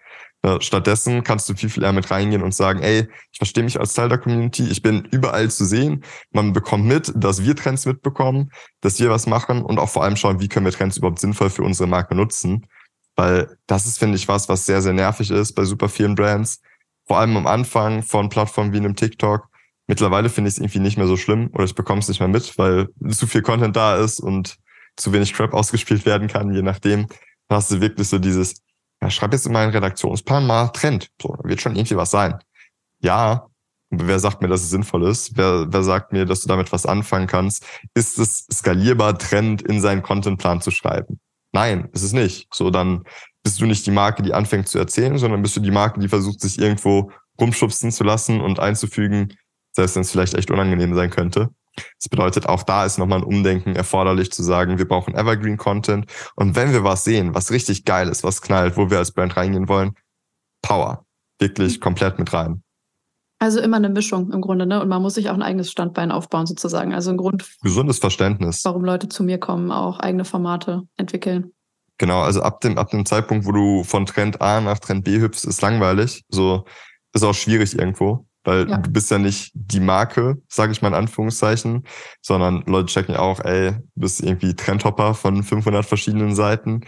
Stattdessen kannst du viel, viel eher mit reingehen und sagen, ey, ich verstehe mich als Teil der Community, ich bin überall zu sehen, man bekommt mit, dass wir Trends mitbekommen, dass wir was machen und auch vor allem schauen, wie können wir Trends überhaupt sinnvoll für unsere Marke nutzen. Weil das ist, finde ich, was, was sehr, sehr nervig ist bei super vielen Brands. Vor allem am Anfang von Plattformen wie einem TikTok. Mittlerweile finde ich es irgendwie nicht mehr so schlimm oder ich bekomme es nicht mehr mit, weil zu viel Content da ist und zu wenig Crap ausgespielt werden kann, je nachdem. Hast du wirklich so dieses, ja, schreib jetzt in meinen Redaktionsplan mal Trend. So, wird schon irgendwie was sein. Ja, wer sagt mir, dass es sinnvoll ist? Wer, wer sagt mir, dass du damit was anfangen kannst? Ist es skalierbar, Trend in seinen Contentplan zu schreiben? Nein, ist es nicht. So, dann bist du nicht die Marke, die anfängt zu erzählen, sondern bist du die Marke, die versucht, sich irgendwo rumschubsen zu lassen und einzufügen, selbst wenn es vielleicht echt unangenehm sein könnte. Das bedeutet, auch da ist nochmal ein Umdenken erforderlich zu sagen, wir brauchen Evergreen Content. Und wenn wir was sehen, was richtig geil ist, was knallt, wo wir als Brand reingehen wollen, Power. Wirklich mhm. komplett mit rein. Also immer eine Mischung im Grunde, ne? Und man muss sich auch ein eigenes Standbein aufbauen, sozusagen. Also ein Grund. Gesundes Verständnis. Warum Leute zu mir kommen, auch eigene Formate entwickeln. Genau, also ab dem, ab dem Zeitpunkt, wo du von Trend A nach Trend B hüpfst, ist langweilig. So, ist auch schwierig irgendwo. Weil ja. du bist ja nicht die Marke, sage ich mal in Anführungszeichen, sondern Leute checken ja auch, ey, du bist irgendwie Trendhopper von 500 verschiedenen Seiten.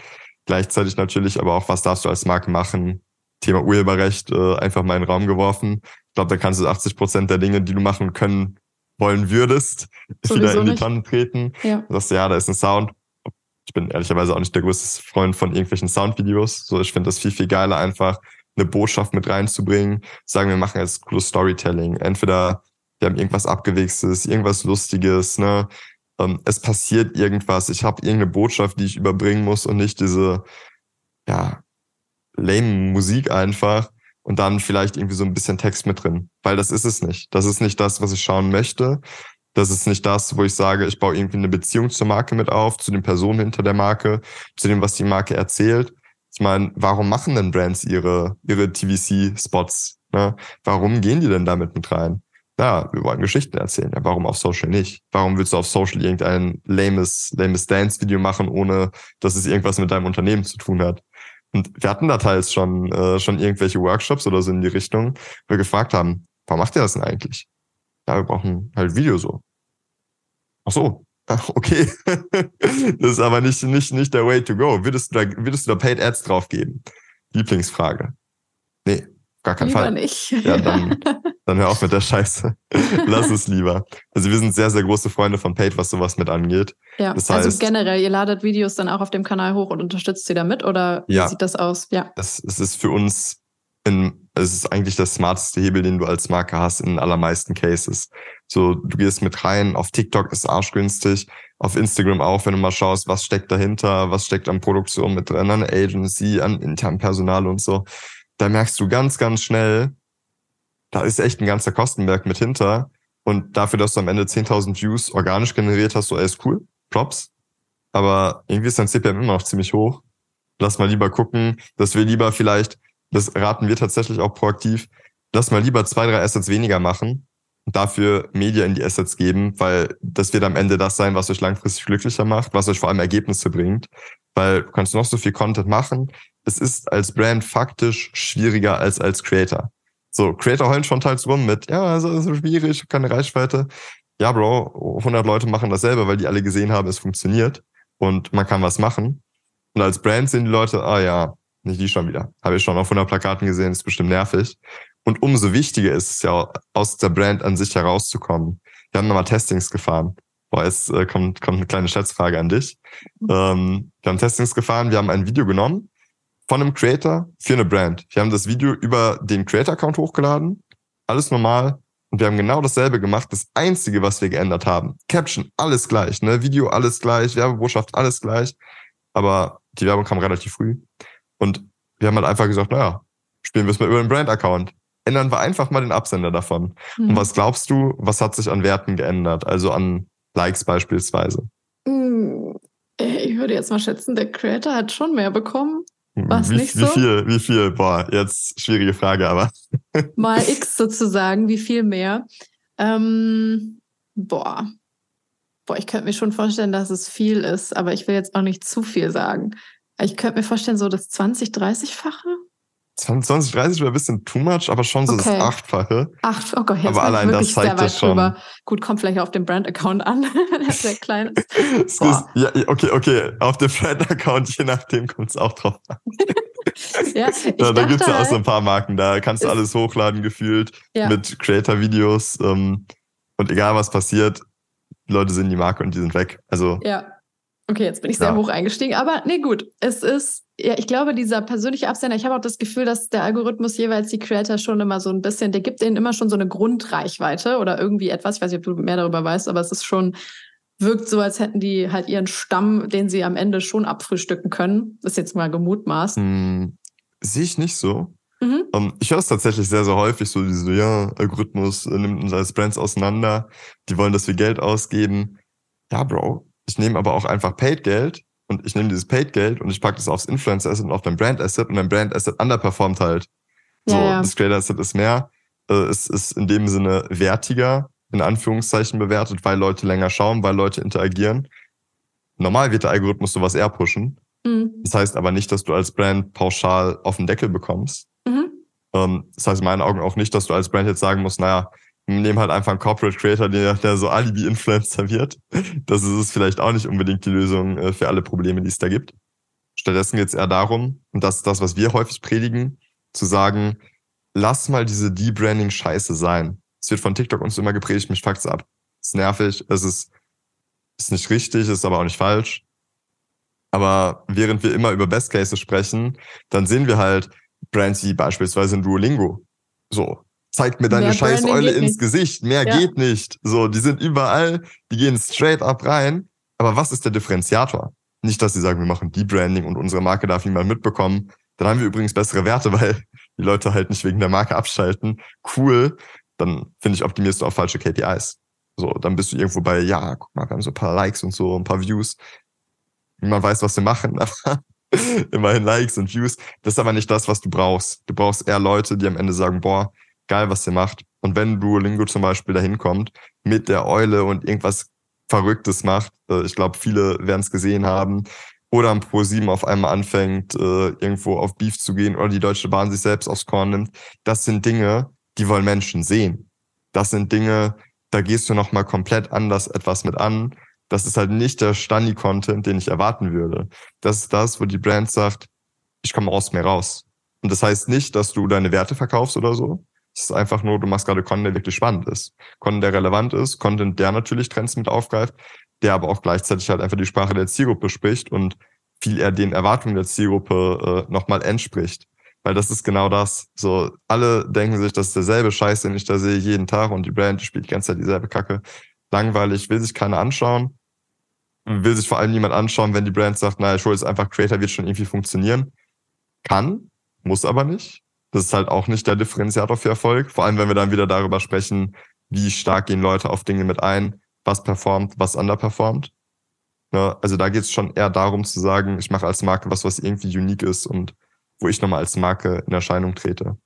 Gleichzeitig natürlich aber auch, was darfst du als Marke machen? Thema Urheberrecht äh, einfach mal in den Raum geworfen. Ich glaube, da kannst du 80 Prozent der Dinge, die du machen können, wollen würdest, [LAUGHS] Sowieso wieder in die Pfanne treten. Ja. Du sagst, ja, da ist ein Sound. Ich bin ehrlicherweise auch nicht der größte Freund von irgendwelchen Soundvideos. So, ich finde das viel, viel geiler, einfach eine Botschaft mit reinzubringen, sagen, wir machen jetzt cooles Storytelling. Entweder wir haben irgendwas Abgewichstes, irgendwas Lustiges, ne? Ähm, es passiert irgendwas, ich habe irgendeine Botschaft, die ich überbringen muss und nicht diese, ja, lame Musik einfach und dann vielleicht irgendwie so ein bisschen Text mit drin. Weil das ist es nicht. Das ist nicht das, was ich schauen möchte. Das ist nicht das, wo ich sage, ich baue irgendwie eine Beziehung zur Marke mit auf, zu den Personen hinter der Marke, zu dem, was die Marke erzählt, ich meine, warum machen denn Brands ihre, ihre TVC-Spots? Ne? Warum gehen die denn damit mit rein? Ja, wir wollen Geschichten erzählen. Ja, warum auf Social nicht? Warum willst du auf Social irgendein lames, lames Dance-Video machen, ohne dass es irgendwas mit deinem Unternehmen zu tun hat? Und wir hatten da teils schon, äh, schon irgendwelche Workshops oder so in die Richtung, wo wir gefragt haben, warum macht ihr das denn eigentlich? Ja, wir brauchen halt Video so. Ach so, [LAUGHS] Okay, das ist aber nicht, nicht, nicht der way to go. Würdest du da, würdest du da Paid Ads draufgeben? Lieblingsfrage. Nee, gar keinen lieber Fall. nicht. Ja, dann, dann hör auf mit der Scheiße. [LAUGHS] Lass es lieber. Also wir sind sehr, sehr große Freunde von Paid, was sowas mit angeht. Ja, das also heißt, also generell, ihr ladet Videos dann auch auf dem Kanal hoch und unterstützt sie damit oder wie ja, sieht das aus? Ja. Es, es ist für uns in, es ist eigentlich der smarteste Hebel, den du als Marke hast in allermeisten Cases. So, du gehst mit rein, auf TikTok ist arschgünstig, auf Instagram auch, wenn du mal schaust, was steckt dahinter, was steckt an Produktion mit drin, an Agency, an internem Personal und so. Da merkst du ganz, ganz schnell, da ist echt ein ganzer Kostenberg mit hinter. Und dafür, dass du am Ende 10.000 Views organisch generiert hast, so, ey, ist cool, Props. Aber irgendwie ist dein CPM immer noch ziemlich hoch. Lass mal lieber gucken, dass wir lieber vielleicht das raten wir tatsächlich auch proaktiv, lass mal lieber zwei, drei Assets weniger machen dafür Media in die Assets geben, weil das wird am Ende das sein, was euch langfristig glücklicher macht, was euch vor allem Ergebnisse bringt. Weil du kannst noch so viel Content machen, es ist als Brand faktisch schwieriger als als Creator. So, Creator heulen schon teils rum mit, ja, also ist schwierig, keine Reichweite. Ja, Bro, 100 Leute machen dasselbe, weil die alle gesehen haben, es funktioniert und man kann was machen. Und als Brand sehen die Leute, ah ja, nicht die schon wieder. Habe ich schon auf 100 Plakaten gesehen, ist bestimmt nervig. Und umso wichtiger ist es ja, aus der Brand an sich herauszukommen. Wir haben nochmal Testings gefahren. Boah, jetzt äh, kommt, kommt eine kleine Schätzfrage an dich. Ähm, wir haben Testings gefahren, wir haben ein Video genommen von einem Creator für eine Brand. Wir haben das Video über den Creator-Account hochgeladen. Alles normal. Und wir haben genau dasselbe gemacht. Das Einzige, was wir geändert haben, Caption, alles gleich, ne? Video, alles gleich, Werbebotschaft, alles gleich. Aber die Werbung kam relativ früh. Und wir haben halt einfach gesagt, naja, spielen wir es mal über den Brand-Account. Ändern wir einfach mal den Absender davon. Mhm. Und was glaubst du, was hat sich an Werten geändert? Also an Likes beispielsweise? Hm, ich würde jetzt mal schätzen, der Creator hat schon mehr bekommen. Was wie, nicht so? Wie viel, wie viel? Boah, jetzt schwierige Frage, aber. [LAUGHS] Mal X sozusagen, wie viel mehr? Ähm, boah. Boah, ich könnte mir schon vorstellen, dass es viel ist, aber ich will jetzt auch nicht zu viel sagen. Ich könnte mir vorstellen, so das 20, 30-fache? 20, 30 wäre ein bisschen too much, aber schon so okay. das Achtfache. Acht, oh Gott, jetzt aber allein das zeigt das schon. Drüber. Gut, kommt vielleicht auf den Brand-Account an, [LAUGHS] der sehr klein ist. [LAUGHS] ist ja, okay, okay, auf dem Brand-Account, je nachdem kommt es auch drauf an. [LAUGHS] ja, da da gibt es ja auch so ein paar Marken, da kannst du alles hochladen gefühlt ja. mit Creator-Videos ähm, und egal was passiert, Leute sehen die Marke und die sind weg. Also ja. Okay, jetzt bin ich sehr ja. hoch eingestiegen, aber nee, gut. Es ist, ja, ich glaube, dieser persönliche Absender, ich habe auch das Gefühl, dass der Algorithmus jeweils die Creator schon immer so ein bisschen, der gibt denen immer schon so eine Grundreichweite oder irgendwie etwas. Ich weiß nicht, ob du mehr darüber weißt, aber es ist schon, wirkt so, als hätten die halt ihren Stamm, den sie am Ende schon abfrühstücken können. Das ist jetzt mal gemutmaßt. Hm, Sehe ich nicht so. Mhm. Um, ähm, ich höre es tatsächlich sehr, sehr häufig, so diese, ja, Algorithmus äh, nimmt uns als Brands auseinander, die wollen, dass wir Geld ausgeben. Ja, Bro, ich nehme aber auch einfach Paid-Geld und ich nehme dieses Paid-Geld und ich packe das aufs Influencer-Asset und auf dein Brand-Asset und dein Brand-Asset underperformt halt. So, ja, ja. das Creator-Asset ist mehr, äh, es ist in dem Sinne wertiger, in Anführungszeichen bewertet, weil Leute länger schauen, weil Leute interagieren. Normal wird der Algorithmus sowas eher pushen. Mhm. Das heißt aber nicht, dass du als Brand pauschal auf den Deckel bekommst. Mhm. Ähm, das heißt in meinen Augen auch nicht, dass du als Brand jetzt sagen musst, naja, nehmen halt einfach einen Corporate Creator, der, der so Alibi-Influencer wird. Das ist vielleicht auch nicht unbedingt die Lösung äh, für alle Probleme, die es da gibt. Stattdessen geht es eher darum, und das ist das, was wir häufig predigen, zu sagen, lass mal diese Debranding-Scheiße sein. Es wird von TikTok uns immer gepredigt, mich fuckt's ab. Es ist nervig, es ist, ist nicht richtig, ist aber auch nicht falsch. Aber während wir immer über Best Cases sprechen, dann sehen wir halt Brands wie beispielsweise in Duolingo. So, zeigt mir deine scheiß Eule ins nicht. Gesicht. Mehr ja. geht nicht. So, die sind überall, die gehen straight up rein. Aber was ist der Differenziator? Nicht, dass sie sagen, wir machen Debranding und unsere Marke darf niemand mitbekommen. Dann haben wir übrigens bessere Werte, [LAUGHS] weil die Leute halt nicht wegen der Marke abschalten. Cool. Dann finde ich, optimierst du auch falsche KPIs. So, dann bist du irgendwo bei, ja, guck mal, wir haben so ein paar Likes und so, ein paar Views. Niemand weiß, was wir machen, [LAUGHS] aber immerhin Likes und Views. Das ist aber nicht das, was du brauchst. Du brauchst eher Leute, die am Ende sagen, boah, geil, was ihr macht. Und wenn Duolingo zum Beispiel dahin kommt mit der Eule und irgendwas Verrücktes macht, äh, ich glaube, viele werden es gesehen haben, oder am Pro7 auf einmal anfängt, äh, irgendwo auf Beef zu gehen oder die Deutsche Bahn sich selbst aufs Korn nimmt, das sind Dinge, die wollen Menschen sehen. Das sind Dinge, da gehst du nochmal komplett anders etwas mit an. Das ist halt nicht der Stani-Content, den ich erwarten würde. Das ist das, wo die Brand sagt, ich komme aus mir raus. Und das heißt nicht, dass du deine Werte verkaufst oder so, es ist einfach nur, du machst gerade Content, der wirklich spannend ist. Content, der relevant ist, Content, der natürlich Trends mit aufgreift, der aber auch gleichzeitig halt einfach die Sprache der Zielgruppe spricht und viel eher den Erwartungen der Zielgruppe äh, nochmal entspricht. Weil das ist genau das. So, alle denken sich, das ist derselbe Scheiß, den ich da sehe jeden Tag und die Brand spielt die ganze Zeit dieselbe Kacke. Langweilig, will sich keiner anschauen. Will sich vor allem niemand anschauen, wenn die Brand sagt, naja, ich hole jetzt einfach Creator, wird schon irgendwie funktionieren. Kann, muss aber nicht. Das ist halt auch nicht der Differenziator für Erfolg. Vor allem, wenn wir dann wieder darüber sprechen, wie stark gehen Leute auf Dinge mit ein, was performt, was underperformt. Ne? Also da geht es schon eher darum zu sagen, ich mache als Marke was, was irgendwie unique ist und wo ich nochmal als Marke in Erscheinung trete.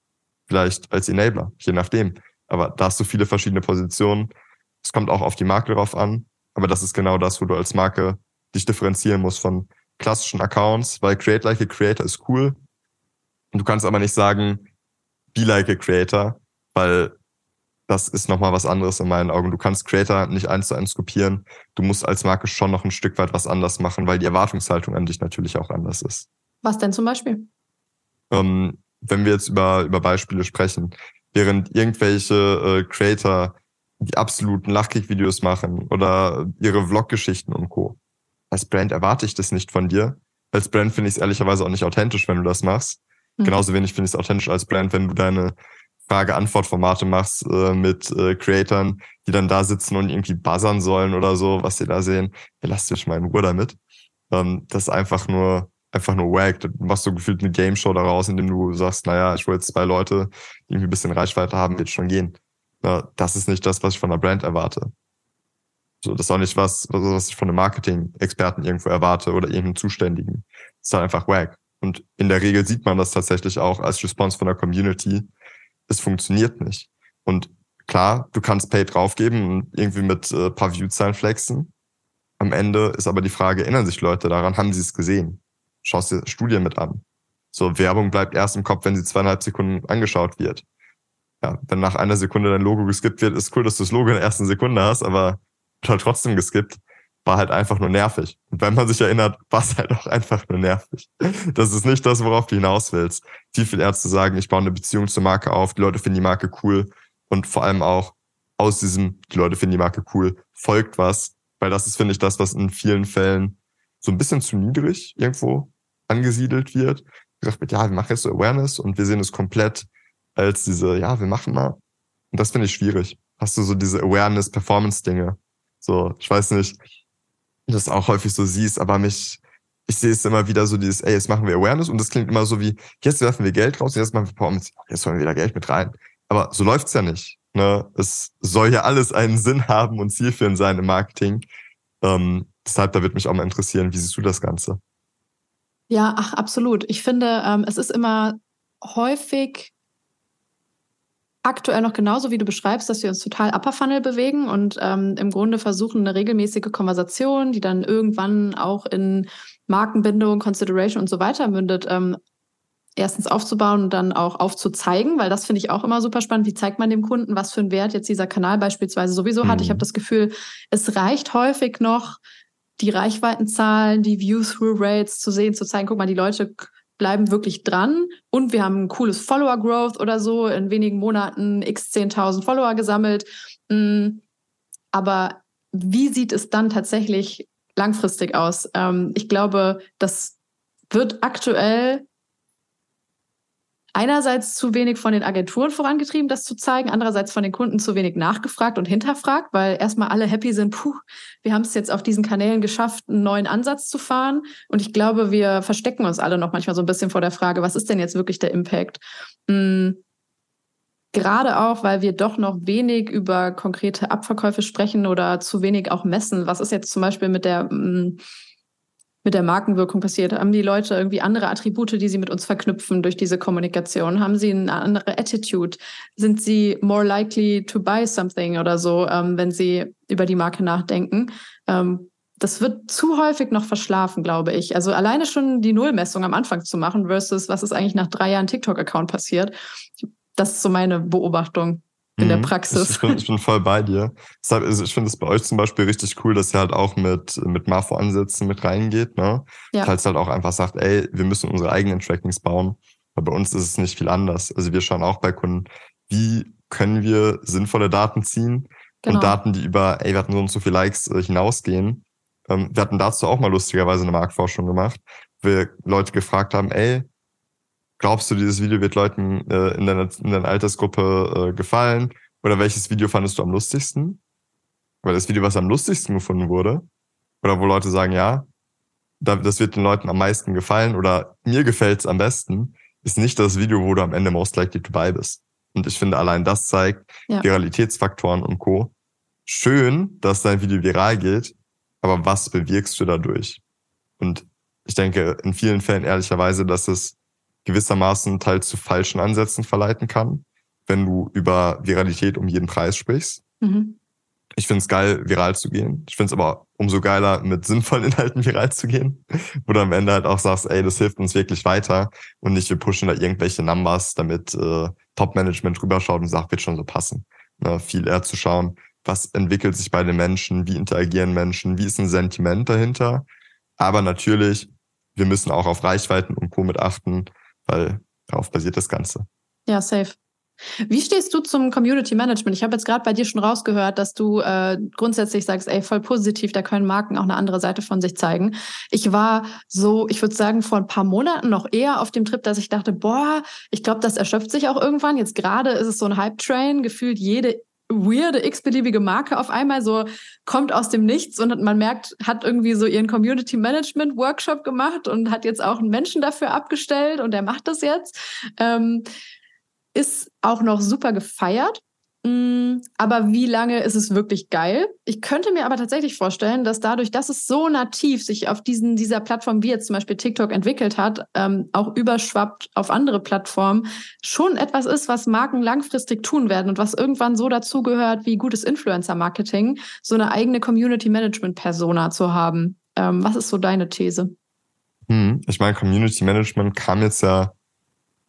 Vielleicht als Enabler, je nachdem. Aber da hast du viele verschiedene Positionen. Es kommt auch auf die Marke drauf an. Aber das ist genau das, wo du als Marke dich differenzieren musst von klassischen Accounts, weil Create Like a Creator ist cool, Du kannst aber nicht sagen, be like a creator, weil das ist nochmal was anderes in meinen Augen. Du kannst Creator nicht eins zu eins kopieren. Du musst als Marke schon noch ein Stück weit was anders machen, weil die Erwartungshaltung an dich natürlich auch anders ist. Was denn zum Beispiel? Ähm, wenn wir jetzt über, über Beispiele sprechen, während irgendwelche äh, Creator die absoluten Lachkick-Videos machen oder ihre Vlog-Geschichten und Co. Als Brand erwarte ich das nicht von dir. Als Brand finde ich es ehrlicherweise auch nicht authentisch, wenn du das machst. Mhm. Genauso wenig finde ich es authentisch als Brand, wenn du deine Frage-Antwort-Formate machst äh, mit äh, Creatoren, die dann da sitzen und irgendwie buzzern sollen oder so, was sie da sehen. Ihr lasst euch mal in Ruhe damit. Ähm, das ist einfach nur, einfach nur wack. Du machst so gefühlt eine Game Show daraus, indem du sagst, naja, ich will jetzt zwei Leute, die irgendwie ein bisschen Reichweite haben, wird schon gehen. Ja, das ist nicht das, was ich von einer Brand erwarte. So, das ist auch nicht was, was ich von einem Marketing-Experten irgendwo erwarte oder irgendeinem Zuständigen. Das ist halt einfach wack. Und in der Regel sieht man das tatsächlich auch als Response von der Community, es funktioniert nicht. Und klar, du kannst Pay draufgeben und irgendwie mit äh, paar View-Zahlen flexen. Am Ende ist aber die Frage, erinnern sich Leute daran, haben sie es gesehen? Schaust dir Studien mit an. So, Werbung bleibt erst im Kopf, wenn sie zweieinhalb Sekunden angeschaut wird. Ja, wenn nach einer Sekunde dein Logo geskippt wird, ist cool, dass du das Logo in der ersten Sekunde hast, aber halt trotzdem geskippt war halt einfach nur nervig. Und wenn man sich erinnert, war es halt auch einfach nur nervig. Das ist nicht das, worauf du hinaus willst. Viel, viel eher zu sagen, ich baue eine Beziehung zur Marke auf, die Leute finden die Marke cool und vor allem auch aus diesem, die Leute finden die Marke cool, folgt was, weil das ist, finde ich, das, was in vielen Fällen so ein bisschen zu niedrig irgendwo angesiedelt wird. Gesagt wird, ja, wir machen jetzt so Awareness und wir sehen es komplett als diese, ja, wir machen mal. Und das finde ich schwierig. Hast du so diese Awareness-Performance-Dinge? So, ich weiß nicht, das auch häufig so siehst, aber mich, ich sehe es immer wieder so dieses, ey, jetzt machen wir Awareness und das klingt immer so wie, jetzt werfen wir Geld raus, jetzt machen wir Performance, jetzt holen wir wieder Geld mit rein. Aber so läuft's ja nicht. Ne? Es soll ja alles einen Sinn haben und zielführend sein im Marketing. Ähm, deshalb, da wird mich auch mal interessieren, wie siehst du das Ganze? Ja, ach, absolut. Ich finde, ähm, es ist immer häufig aktuell noch genauso, wie du beschreibst, dass wir uns total Upper Funnel bewegen und ähm, im Grunde versuchen, eine regelmäßige Konversation, die dann irgendwann auch in Markenbindung, Consideration und so weiter mündet, ähm, erstens aufzubauen und dann auch aufzuzeigen, weil das finde ich auch immer super spannend. Wie zeigt man dem Kunden, was für einen Wert jetzt dieser Kanal beispielsweise sowieso mhm. hat? Ich habe mhm. das Gefühl, es reicht häufig noch, die Reichweitenzahlen, die View-Through-Rates zu sehen, zu zeigen, guck mal, die Leute bleiben wirklich dran und wir haben ein cooles Follower-Growth oder so, in wenigen Monaten x 10.000 Follower gesammelt. Mm, aber wie sieht es dann tatsächlich langfristig aus? Ähm, ich glaube, das wird aktuell einerseits zu wenig von den Agenturen vorangetrieben, das zu zeigen, andererseits von den Kunden zu wenig nachgefragt und hinterfragt, weil erstmal alle happy sind, puh, wir haben es jetzt auf diesen Kanälen geschafft, einen neuen Ansatz zu fahren. Und ich glaube, wir verstecken uns alle noch manchmal so ein bisschen vor der Frage, was ist denn jetzt wirklich der Impact? Mhm. Gerade auch, weil wir doch noch wenig über konkrete Abverkäufe sprechen oder zu wenig auch messen. Was ist jetzt zum Beispiel mit der mm, mit der Markenwirkung passiert? Haben die Leute irgendwie andere Attribute, die sie mit uns verknüpfen durch diese Kommunikation? Haben sie eine andere Attitude? Sind sie more likely to buy something oder so, ähm, wenn sie über die Marke nachdenken? Ähm, das wird zu häufig noch verschlafen, glaube ich. Also alleine schon die Nullmessung am Anfang zu machen versus was ist eigentlich nach drei Jahren TikTok-Account passiert. Das ist so meine Beobachtung in mhm. der Praxis. Ich bin, ich bin voll bei dir. Deshalb, also ich finde es bei euch zum Beispiel richtig cool, dass ihr halt auch mit, mit Marfo-Ansätzen mit reingeht, ne? Ja. Falls halt auch einfach sagt, ey, wir müssen unsere eigenen Trackings bauen. Aber bei uns ist es nicht viel anders. Also wir schauen auch bei Kunden, wie können wir sinnvolle Daten ziehen genau. und Daten, die über, ey, wir hatten so und so viele Likes äh, hinausgehen. Ähm, wir hatten dazu auch mal lustigerweise eine Marktforschung gemacht, wo wir Leute gefragt haben, ey, glaubst du, dieses Video wird Leuten äh, in, deiner, in deiner Altersgruppe äh, gefallen? Oder welches Video fandest du am lustigsten? Weil das Video, was am lustigsten gefunden wurde, oder wo Leute sagen, ja, das wird den Leuten am meisten gefallen oder mir gefällt's am besten, ist nicht das Video, wo du am Ende most likely to buy bist. Und ich finde, allein das zeigt ja. Viralitätsfaktoren und Co. Schön, dass dein Video viral geht, aber was bewirkst du dadurch? Und ich denke in vielen Fällen ehrlicherweise, dass es gewissermaßen teils zu falschen Ansätzen verleiten kann, wenn du über Viralität um jeden Preis sprichst. Mhm. Ich finde es geil, viral zu gehen. Ich finde es aber umso geiler, mit sinnvollen [LAUGHS] Inhalten viral zu gehen, wo du am Ende halt auch sagst, ey, das hilft uns wirklich weiter und nicht wir pushen da irgendwelche Numbers, damit äh, Top-Management rüberschaut und sagt, wird schon so passen. Ne, viel eher zu schauen, was entwickelt sich bei den Menschen, wie interagieren Menschen, wie ist ein Sentiment dahinter. Aber natürlich, wir müssen auch auf Reichweiten und Co. mit achten, weil darauf basiert das Ganze. Ja, safe. Wie stehst du zum Community Management? Ich habe jetzt gerade bei dir schon rausgehört, dass du äh, grundsätzlich sagst, ey, voll positiv, da können Marken auch eine andere Seite von sich zeigen. Ich war so, ich würde sagen, vor ein paar Monaten noch eher auf dem Trip, dass ich dachte, boah, ich glaube, das erschöpft sich auch irgendwann. Jetzt gerade ist es so ein Hype-Train, gefühlt jede weirde, x-beliebige Marke auf einmal so kommt aus dem Nichts und man merkt, hat irgendwie so ihren Community Management Workshop gemacht und hat jetzt auch einen Menschen dafür abgestellt und der macht das jetzt. Ähm, ist auch noch super gefeiert. Mm, aber wie lange ist es wirklich geil? Ich könnte mir aber tatsächlich vorstellen, dass dadurch, dass es so nativ sich auf diesen, dieser Plattform wie jetzt zum Beispiel TikTok entwickelt hat, ähm, auch überschwappt auf andere Plattformen, schon etwas ist, was Marken langfristig tun werden und was irgendwann so dazugehört wie gutes Influencer-Marketing, so eine eigene Community-Management-Persona zu haben. Ähm, was ist so deine These? Hm, ich meine, Community Management kam jetzt ja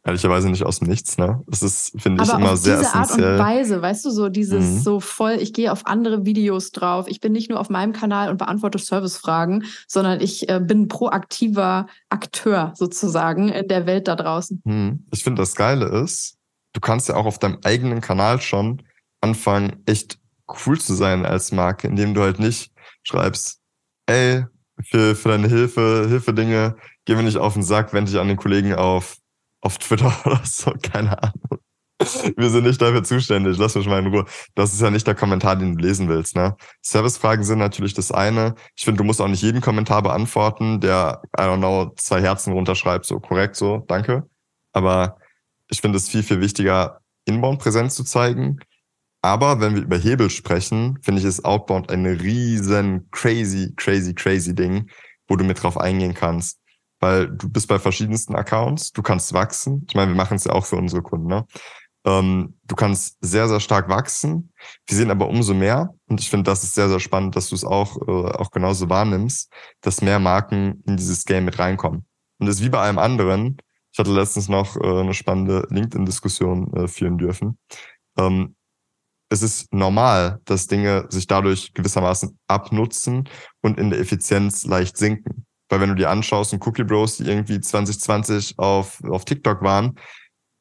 ehrlicherweise nicht aus dem Nichts, ne? Das ist, finde ich, immer sehr diese essentiell. Art und Weise, weißt du, so dieses mhm. so voll, ich gehe auf andere Videos drauf. Ich bin nicht nur auf meinem Kanal und beantworte Servicefragen, sondern ich äh, bin proaktiver Akteur sozusagen in der Welt da draußen. Mhm. Ich finde, das Geile ist, du kannst ja auch auf deinem eigenen Kanal schon anfangen, echt cool zu sein als Marke, indem du halt nicht schreibst, ey, für, für deine Hilfe, Hilfe-Dinge, geh mir nicht auf den Sack, wende dich an den Kollegen auf auf Twitter [LAUGHS] oder so, keine Ahnung. Wir sind nicht dafür zuständig, lass mich mal in Ruhe. Das ist ja nicht der Kommentar, den du lesen willst. Ne? Servicefragen sind natürlich das eine. Ich finde, du musst auch nicht jeden Kommentar beantworten, der, I don't know, zwei Herzen runterschreibt, so korrekt, so, danke. Aber ich finde es viel, viel wichtiger, Inbound-Präsenz zu zeigen. Aber wenn wir über Hebel sprechen, finde ich es Outbound ein riesen crazy, crazy, crazy Ding, wo du mit drauf eingehen kannst weil du bist bei verschiedensten Accounts, du kannst wachsen. Ich meine, wir machen es ja auch für unsere Kunden. Ne? Ähm, du kannst sehr, sehr stark wachsen. Wir sehen aber umso mehr, und ich finde, das ist sehr, sehr spannend, dass du es auch, äh, auch genauso wahrnimmst, dass mehr Marken in dieses Game mit reinkommen. Und das ist wie bei allem anderen. Ich hatte letztens noch äh, eine spannende LinkedIn-Diskussion äh, führen dürfen. Ähm, es ist normal, dass Dinge sich dadurch gewissermaßen abnutzen und in der Effizienz leicht sinken. Weil wenn du dir anschaust, ein Cookie Bros, die irgendwie 2020 auf, auf TikTok waren,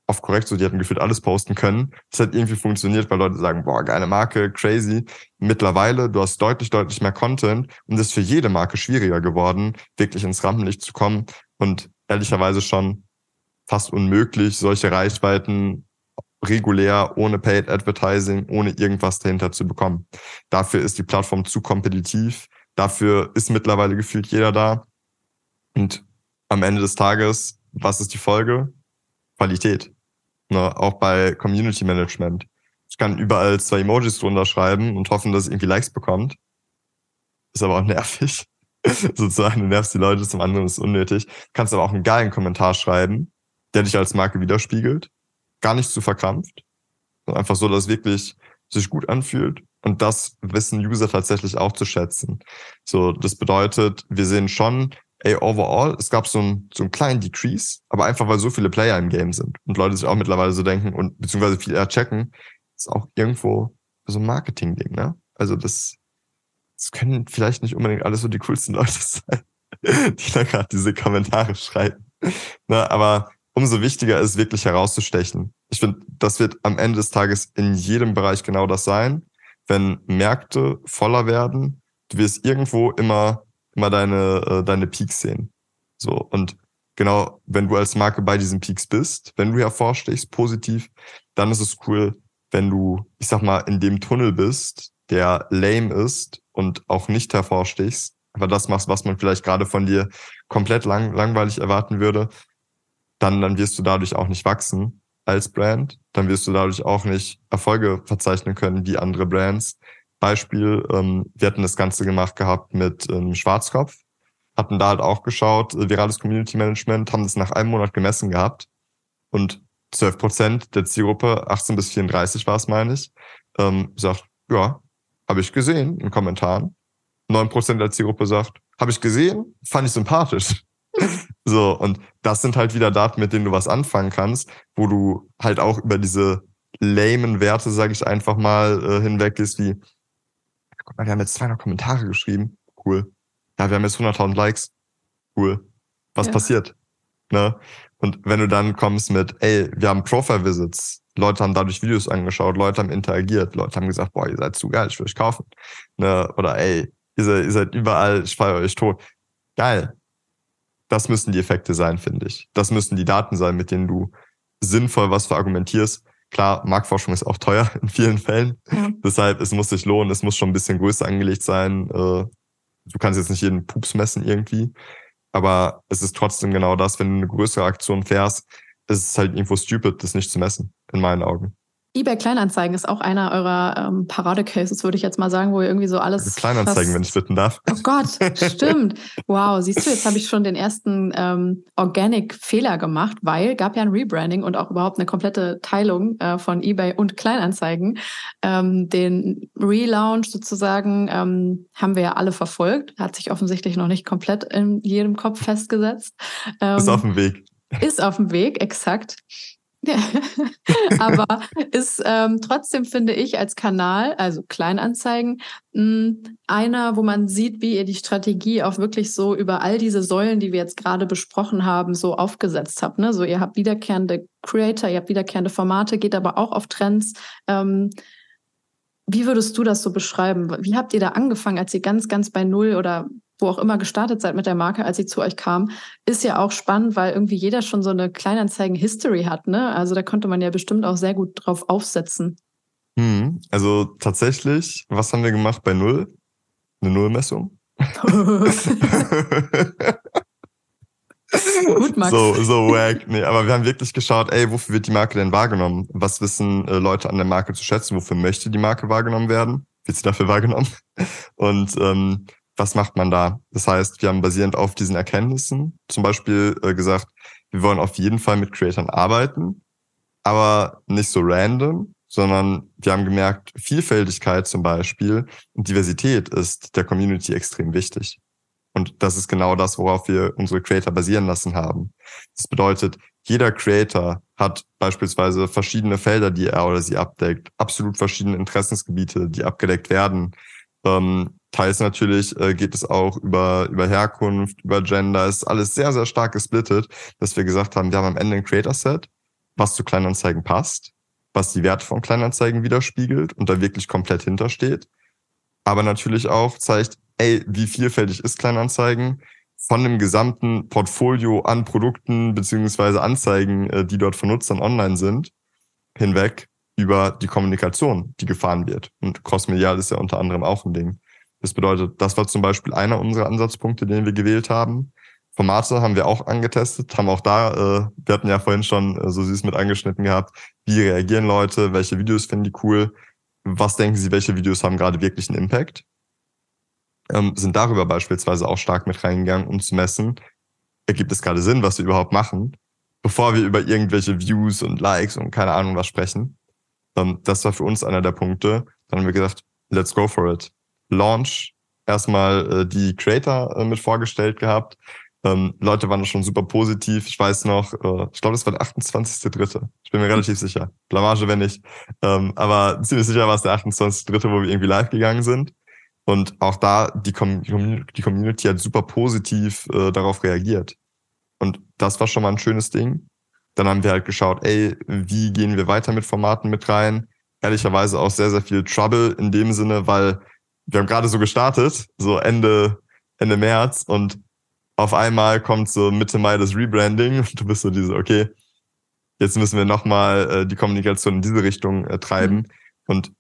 auf korrekt so, die hatten gefühlt alles posten können. Das hat irgendwie funktioniert, weil Leute sagen, boah, geile Marke, crazy. Mittlerweile, du hast deutlich, deutlich mehr Content und es ist für jede Marke schwieriger geworden, wirklich ins Rampenlicht zu kommen und ehrlicherweise schon fast unmöglich, solche Reichweiten regulär, ohne Paid Advertising, ohne irgendwas dahinter zu bekommen. Dafür ist die Plattform zu kompetitiv. Dafür ist mittlerweile gefühlt jeder da. Und am Ende des Tages, was ist die Folge? Qualität. Ne? Auch bei Community Management. Ich kann überall zwei Emojis drunter schreiben und hoffen, dass es irgendwie Likes bekommt. Ist aber auch [LAUGHS] nervig. Sozusagen, du nervst die Leute, zum anderen ist unnötig. Du kannst aber auch einen geilen Kommentar schreiben, der dich als Marke widerspiegelt. Gar nicht zu verkrampft. Einfach so, dass es wirklich sich gut anfühlt. Und das wissen User tatsächlich auch zu schätzen. So, das bedeutet, wir sehen schon, ey, overall, es gab so, ein, so einen kleinen Decrease, aber einfach weil so viele Player im Game sind und Leute sich auch mittlerweile so denken und beziehungsweise viel eher checken, ist auch irgendwo so ein Marketing-Ding, ne? Also das, das können vielleicht nicht unbedingt alles so die coolsten [LAUGHS] Leute sein, die da gerade diese Kommentare schreiben. Ne? Aber umso wichtiger ist wirklich herauszustechen. Ich finde, das wird am Ende des Tages in jedem Bereich genau das sein. Wenn Märkte voller werden, du wirst irgendwo immer immer deine, äh, deine Peaks sehen. So, und genau, wenn du als Marke bei diesen Peaks bist, wenn du hervorstechst, positiv, dann ist es cool, wenn du, ich sag mal, in dem Tunnel bist, der lame ist und auch nicht hervorstechst, aber das machst, was man vielleicht gerade von dir komplett lang, langweilig erwarten würde, dann, dann wirst du dadurch auch nicht wachsen als Brand. Dann wirst du dadurch auch nicht Erfolge verzeichnen können wie andere Brands. Beispiel, ähm, wir hatten das Ganze gemacht gehabt mit ähm, Schwarzkopf, hatten da halt auch geschaut, äh, virales Community Management, haben das nach einem Monat gemessen gehabt und 12 Prozent der Zielgruppe, 18 bis 34 war es, meine ich, ähm, sagt, ja, habe ich gesehen in Kommentaren. 9% der Zielgruppe sagt, habe ich gesehen, fand ich sympathisch. [LAUGHS] so, und das sind halt wieder Daten, mit denen du was anfangen kannst, wo du halt auch über diese lamen Werte, sage ich einfach mal, äh, hinweggehst, wie, guck mal, wir haben jetzt 200 Kommentare geschrieben. Cool. Ja, wir haben jetzt 100.000 Likes. Cool. Was Ja. passiert? Ne? Und wenn du dann kommst mit, ey, wir haben Profile-Visits, Leute haben dadurch Videos angeschaut, Leute haben interagiert, Leute haben gesagt, boah, ihr seid zu geil, ich will euch kaufen. Ne? Oder ey, ihr seid, ihr seid überall, ich feiere euch tot. Geil. Das müssen die Effekte sein, finde ich. Das müssen die Daten sein, mit denen du sinnvoll was verargumentierst. Klar, Marktforschung ist auch teuer [LAUGHS] in vielen Fällen. Ja. Deshalb, es muss sich lohnen, es muss schon ein bisschen größer angelegt sein. Äh, Du kannst jetzt nicht jeden Pups messen irgendwie. Aber es ist trotzdem genau das, wenn du eine größere Aktion fährst, ist es halt irgendwo stupid, das nicht zu messen, in meinen Augen. eBay Kleinanzeigen ist auch einer eurer ähm, Paradecases, würde ich jetzt mal sagen, wo ihr irgendwie so alles. Also Kleinanzeigen, wenn ich bitten darf. Oh Gott, stimmt. Wow, siehst du, jetzt habe ich schon den ersten ähm, Organic-Fehler gemacht, weil gab ja ein Rebranding und auch überhaupt eine komplette Teilung äh, von eBay und Kleinanzeigen. Ähm, den Relaunch sozusagen ähm, haben wir ja alle verfolgt, hat sich offensichtlich noch nicht komplett in jedem Kopf festgesetzt. Ähm, Ist auf dem Weg. ist auf dem Weg, exakt. [LAUGHS] Aber ist ähm, trotzdem, finde ich, als Kanal, also Kleinanzeigen, mh, einer, wo man sieht, wie ihr die Strategie auch wirklich so über all diese Säulen, die wir jetzt gerade besprochen haben, so aufgesetzt habt. Ne? So, ihr habt wiederkehrende Creator, ihr habt wiederkehrende Formate, geht aber auch auf Trends. Ähm, wie würdest du das so beschreiben? Wie habt ihr da angefangen, als ihr ganz, ganz bei Null oder wo auch immer gestartet seid mit der Marke, als sie zu euch kam? Ist ja auch spannend, weil irgendwie jeder schon so eine Kleinanzeigen-History hat, ne? Also da konnte man ja bestimmt auch sehr gut drauf aufsetzen. Hm. Also tatsächlich, was haben wir gemacht bei Null? Eine Nullmessung. [LAUGHS] Gut, Max. So, so wack. Nee, aber wir haben wirklich geschaut, ey, wofür wird die Marke denn wahrgenommen? Was wissen äh, Leute an der Marke zu schätzen? Wofür möchte die Marke wahrgenommen werden? Wird sie dafür wahrgenommen? Und ähm, was macht man da? Das heißt, wir haben basierend auf diesen Erkenntnissen zum Beispiel äh, gesagt, wir wollen auf jeden Fall mit Creatern arbeiten, aber nicht so random, sondern wir haben gemerkt, Vielfältigkeit zum Beispiel und Diversität ist der Community extrem wichtig. Und das ist genau das, worauf wir unsere Creator basieren lassen haben. Das bedeutet, jeder Creator hat beispielsweise verschiedene Felder, die er oder sie abdeckt, absolut verschiedene Interessensgebiete, die abgedeckt werden. Ähm, teils natürlich äh, geht es auch über, über Herkunft, über Gender, ist alles sehr, sehr stark gesplittet, dass wir gesagt haben, wir haben am Ende ein Creator-Set, was zu Kleinanzeigen passt, was die Werte von Kleinanzeigen widerspiegelt und da wirklich komplett hintersteht. Aber natürlich auch zeigt, ey, wie vielfältig ist Kleinanzeigen von dem gesamten Portfolio an Produkten beziehungsweise Anzeigen, äh, die dort von Nutzern online sind, hinweg über die Kommunikation, die gefahren wird. Und crossmedial ist ja unter anderem auch ein Ding. Das bedeutet, das war zum Beispiel einer unserer Ansatzpunkte, den wir gewählt haben. Formate haben wir auch angetestet, haben auch da, äh, wir hatten ja vorhin schon äh, so süß mit angeschnitten gehabt, wie reagieren Leute, welche Videos finden die cool, was denken sie, welche Videos haben gerade wirklich einen Impact ähm, sind darüber beispielsweise auch stark mit reingegangen, um zu messen, ergibt es gerade Sinn, was wir überhaupt machen, bevor wir über irgendwelche Views und Likes und keine Ahnung was sprechen. Ähm, das war für uns einer der Punkte. Dann haben wir gesagt, let's go for it. Launch, erstmal äh, die Creator äh, mit vorgestellt gehabt. Ähm, Leute waren schon super positiv. Ich weiß noch, äh, ich glaube, das war der 28.3. Ich bin mir relativ sicher. Blamage, wenn nicht. Ähm, aber ziemlich sicher war es der 28.3., wo wir irgendwie live gegangen sind. Und auch da, die, Com die Community hat super positiv äh, darauf reagiert. Und das war schon mal ein schönes Ding. Dann haben wir halt geschaut, ey, wie gehen wir weiter mit Formaten mit rein? Ehrlicherweise auch sehr, sehr viel Trouble in dem Sinne, weil wir haben gerade so gestartet, so Ende, Ende März und auf einmal kommt so Mitte Mai das Rebranding [LAUGHS] und du bist so diese, okay, jetzt müssen wir nochmal äh, die Kommunikation in diese Richtung äh, treiben. Mhm. Und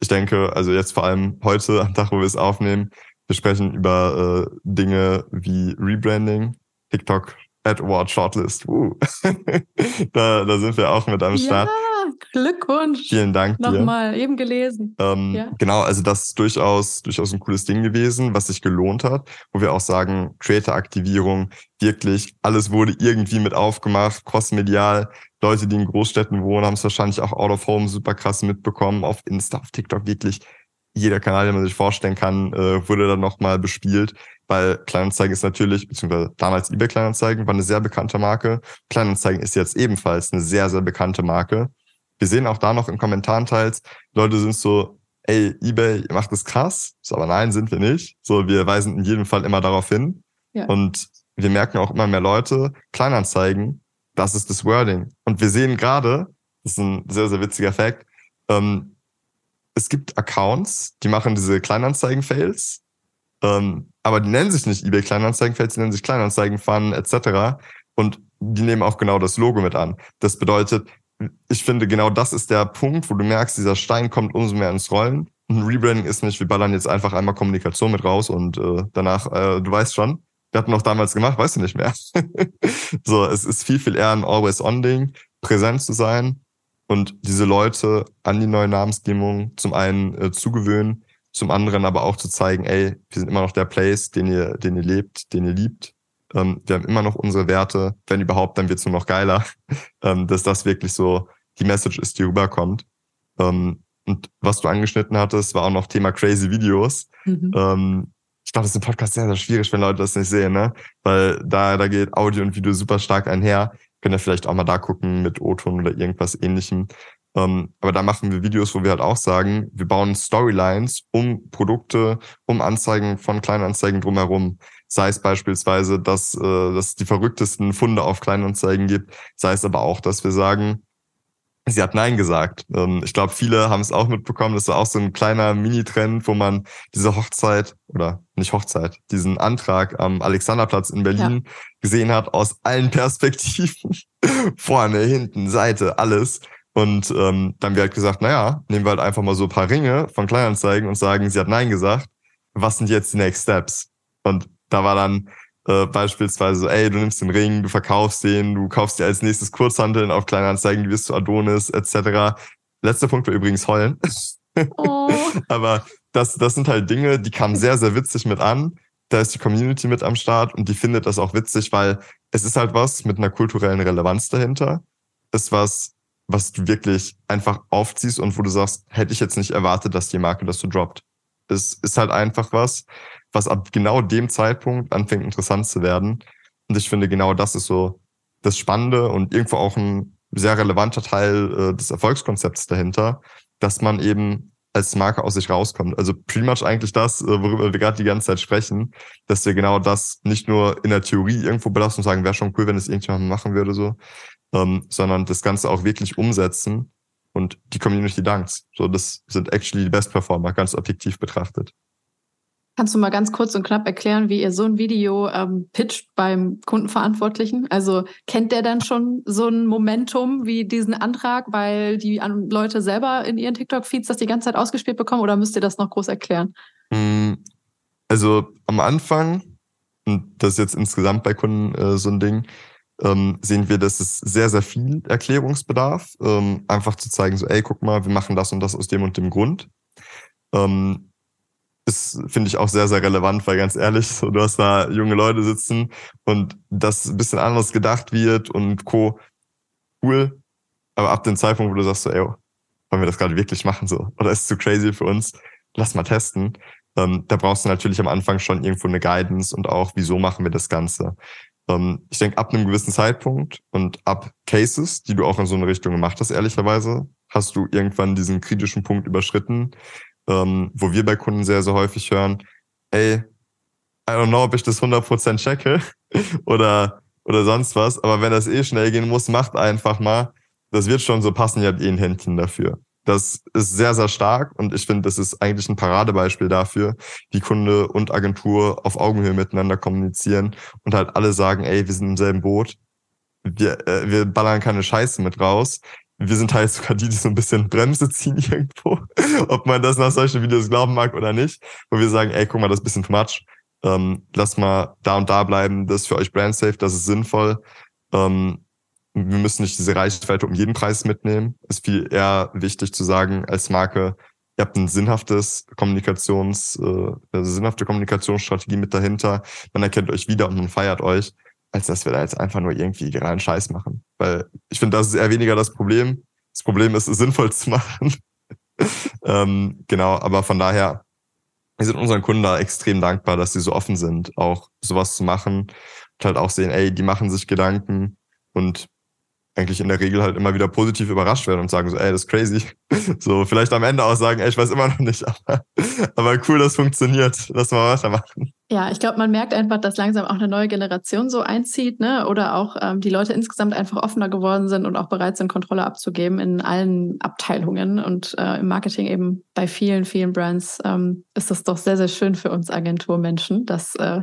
ich denke, also jetzt vor allem heute am Tag, wo wir es aufnehmen, wir sprechen über äh, Dinge wie Rebranding, TikTok, AdWord Shortlist. Uh. [LAUGHS] da, da sind wir auch mit am Start. Ja, Glückwunsch. Vielen Dank. Nochmal, eben gelesen. Ähm, Ja. Genau, also das ist durchaus, durchaus ein cooles Ding gewesen, was sich gelohnt hat, wo wir auch sagen, Creator-Aktivierung, wirklich, alles wurde irgendwie mit aufgemacht, crossmedial. Leute, die in Großstädten wohnen, haben es wahrscheinlich auch out of home super krass mitbekommen, auf Insta, auf TikTok wirklich jeder Kanal, den man sich vorstellen kann, äh, wurde dann nochmal bespielt, weil Kleinanzeigen ist natürlich, beziehungsweise damals eBay Kleinanzeigen war eine sehr bekannte Marke. Kleinanzeigen ist jetzt ebenfalls eine sehr, sehr bekannte Marke. Wir sehen auch da noch in Kommentaren teils, Leute sind so, ey, eBay macht das krass, so, aber nein, sind wir nicht. So, wir weisen in jedem Fall immer darauf hin. Ja. Und wir merken auch immer mehr Leute, Kleinanzeigen, das ist das Wording. Und wir sehen gerade, das ist ein sehr, sehr witziger Fact, ähm, es gibt Accounts, die machen diese Kleinanzeigen-Fails, ähm, aber die nennen sich nicht eBay Kleinanzeigen-Fails, die nennen sich Kleinanzeigen-Fun etc. Und die nehmen auch genau das Logo mit an. Das bedeutet, ich finde, genau das ist der Punkt, wo du merkst, dieser Stein kommt umso mehr ins Rollen. Ein Rebranding ist nicht, wir ballern jetzt einfach einmal Kommunikation mit raus und äh, danach, äh, du weißt schon, wir hatten noch damals gemacht, weißt du nicht mehr. [LAUGHS] so, es ist viel, viel eher ein Always-On-Ding, präsent zu sein und diese Leute an die neue Namensgebung zum einen äh, zugewöhnen, zum anderen aber auch zu zeigen, ey, wir sind immer noch der Place, den ihr, den ihr lebt, den ihr liebt. Ähm, wir haben immer noch unsere Werte. Wenn überhaupt, dann wird's nur noch geiler, [LAUGHS] ähm, dass das wirklich so die Message ist, die rüberkommt. Ähm, und was du angeschnitten hattest, war auch noch Thema crazy Videos. Mhm. Ähm, ich glaube, das ist im Podcast sehr, sehr schwierig, wenn Leute das nicht sehen, ne? Weil da, da geht Audio und Video super stark einher. Könnt ihr vielleicht auch mal da gucken mit O-Ton oder irgendwas ähnlichem. Ähm, aber da machen wir Videos, wo wir halt auch sagen, wir bauen Storylines um Produkte, um Anzeigen von Kleinanzeigen drumherum. Sei es beispielsweise, dass, äh, dass es die verrücktesten Funde auf Kleinanzeigen gibt, sei es aber auch, dass wir sagen, sie hat Nein gesagt. Ähm, ich glaube, viele haben es auch mitbekommen. Das ist auch so ein kleiner Mini-Trend, wo man diese Hochzeit oder nicht Hochzeit, diesen Antrag am Alexanderplatz in Berlin ja. gesehen hat aus allen Perspektiven. [LAUGHS] Vorne, hinten, Seite, alles. Und ähm, dann wird halt gesagt, naja, nehmen wir halt einfach mal so ein paar Ringe von Kleinanzeigen und sagen, sie hat Nein gesagt. Was sind jetzt die Next Steps? Und da war dann äh, beispielsweise so, ey, du nimmst den Ring, du verkaufst den, du kaufst dir als nächstes Kurzhandeln auf Kleinanzeigen, du wirst zu Adonis, etc. Letzter Punkt war übrigens heulen. Oh. [LAUGHS] Aber das, das sind halt Dinge, die kamen sehr, sehr witzig mit an. Da ist die Community mit am Start und die findet das auch witzig, weil es ist halt was mit einer kulturellen Relevanz dahinter. Ist was, was du wirklich einfach aufziehst und wo du sagst, hätte ich jetzt nicht erwartet, dass die Marke das so droppt. Es ist halt einfach was, was ab genau dem Zeitpunkt anfängt interessant zu werden. Und ich finde, genau das ist so das Spannende und irgendwo auch ein sehr relevanter Teil äh, des Erfolgskonzepts dahinter, dass man eben als Marke aus sich rauskommt. Also pretty much eigentlich das, äh, worüber wir gerade die ganze Zeit sprechen, dass wir genau das nicht nur in der Theorie irgendwo belassen und sagen, wäre schon cool, wenn es irgendjemand machen würde, so, ähm, sondern das Ganze auch wirklich umsetzen und die Community dankt. So, das sind actually die Best Performer, ganz objektiv betrachtet. Kannst du mal ganz kurz und knapp erklären, wie ihr so ein Video ähm, pitcht beim Kundenverantwortlichen? Also kennt der dann schon so ein Momentum wie diesen Antrag, weil die Leute selber in ihren TikTok-Feeds das die ganze Zeit ausgespielt bekommen oder müsst ihr das noch groß erklären? Mm, also am Anfang, und das ist jetzt insgesamt bei Kunden äh, so ein Ding, ähm, sehen wir, dass es sehr, sehr viel Erklärungsbedarf. Ähm, einfach zu zeigen, so, ey, guck mal, wir machen das und das aus dem und dem Grund. Ähm, ist, finde ich, auch sehr, sehr relevant, weil ganz ehrlich, so, du hast da junge Leute sitzen und das ein bisschen anders gedacht wird und Co. Cool. Aber ab dem Zeitpunkt, wo du sagst so, ey, wollen wir das gerade wirklich machen so? Oder ist es zu crazy für uns? Lass mal testen. Ähm, da brauchst du natürlich am Anfang schon irgendwo eine Guidance und auch, wieso machen wir das Ganze? Ähm, ich denke, ab einem gewissen Zeitpunkt und ab Cases, die du auch in so eine Richtung gemacht hast, ehrlicherweise, hast du irgendwann diesen kritischen Punkt überschritten, ähm, wo wir bei Kunden sehr, sehr häufig hören, ey, I don't know, ob ich das 100% checke [LAUGHS] oder, oder sonst was, aber wenn das eh schnell gehen muss, macht einfach mal. Das wird schon so passen, ihr habt eh ein Händchen dafür. Das ist sehr, sehr stark und ich finde, das ist eigentlich ein Paradebeispiel dafür, wie Kunde und Agentur auf Augenhöhe miteinander kommunizieren und halt alle sagen, ey, wir sind im selben Boot, wir, äh, wir ballern keine Scheiße mit raus. Wir sind halt sogar die, die so ein bisschen Bremse ziehen [LAUGHS] irgendwo, ob man das nach solchen Videos glauben mag oder nicht, wo wir sagen, ey, guck mal, das ist ein bisschen too much. Ähm, lass mal da und da bleiben, das ist für euch brand safe, das ist sinnvoll. Ähm, wir müssen nicht diese Reichweite um jeden Preis mitnehmen. Ist viel eher wichtig zu sagen, als Marke, ihr habt ein sinnhaftes Kommunikations, äh, also sinnhafte Kommunikationsstrategie mit dahinter. Man erkennt euch wieder und man feiert euch, als dass wir da jetzt einfach nur irgendwie gerade Scheiß machen. Weil ich finde, das ist eher weniger das Problem. Das Problem ist, es sinnvoll zu machen. [LAUGHS] ähm, genau, aber von daher, wir sind unseren Kunden da extrem dankbar, dass sie so offen sind, auch sowas zu machen und halt auch sehen, ey, die machen sich Gedanken und eigentlich in der Regel halt immer wieder positiv überrascht werden und sagen so, ey, das ist crazy. [LAUGHS] So, vielleicht am Ende auch sagen, ey, ich weiß immer noch nicht, [LAUGHS] aber, aber cool, das funktioniert. Lass mal weitermachen. Ja, ich glaube, man merkt einfach, dass langsam auch eine neue Generation so einzieht, ne? Oder auch ähm, die Leute insgesamt einfach offener geworden sind und auch bereit sind, Kontrolle abzugeben in allen Abteilungen und äh, im Marketing eben bei vielen, vielen Brands ähm, ist das doch sehr, sehr schön für uns Agenturmenschen, dass äh,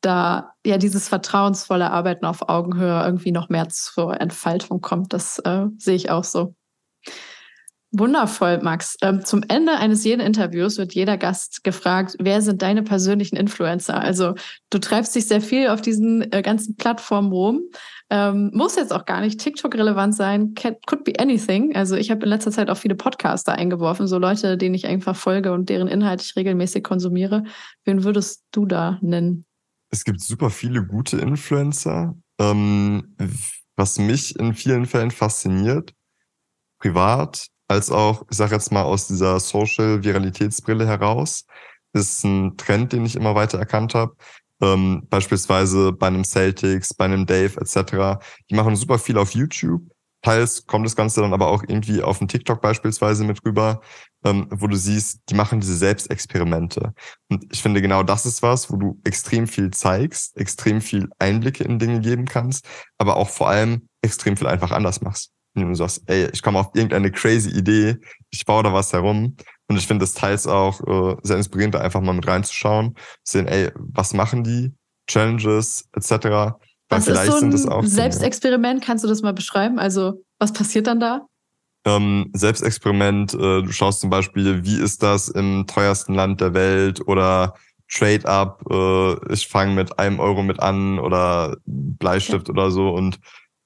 da ja dieses vertrauensvolle Arbeiten auf Augenhöhe irgendwie noch mehr zur Entfaltung kommt. Das äh, sehe ich auch so. Wundervoll, Max. Ähm, zum Ende eines jeden Interviews wird jeder Gast gefragt, wer sind deine persönlichen Influencer? Also du treibst dich sehr viel auf diesen äh, ganzen Plattformen rum. Ähm, muss jetzt auch gar nicht TikTok relevant sein, could be anything. Also ich habe in letzter Zeit auch viele Podcaster eingeworfen, so Leute, denen ich einfach folge und deren Inhalt ich regelmäßig konsumiere. Wen würdest du da nennen? es gibt super viele gute Influencer. Ähm, was mich in vielen Fällen fasziniert, privat, als auch, ich sage jetzt mal aus dieser Social-Viralitätsbrille heraus, ist ein Trend, den ich immer weiter erkannt habe. Ähm, beispielsweise bei einem Celtics, bei einem Dave etc. Die machen super viel auf YouTube Teils kommt das Ganze dann aber auch irgendwie auf den TikTok beispielsweise mit rüber, ähm, wo du siehst, die machen diese Selbstexperimente. Und ich finde, genau das ist was, wo du extrem viel zeigst, extrem viel Einblicke in Dinge geben kannst, aber auch vor allem extrem viel einfach anders machst. Und du sagst, ey, ich komme auf irgendeine crazy Idee, ich baue da was herum. Und ich finde das teils auch äh, sehr inspirierend, da einfach mal mit reinzuschauen, sehen, ey, was machen die? Challenges etc. Was vielleicht ist so ein sind das auch Selbstexperiment? Kannst du das mal beschreiben? Also, was passiert dann da? Ähm, Selbstexperiment, äh, du schaust zum Beispiel, wie ist das im teuersten Land der Welt oder Trade up, äh, ich fange mit einem Euro mit an oder Bleistift okay. oder so und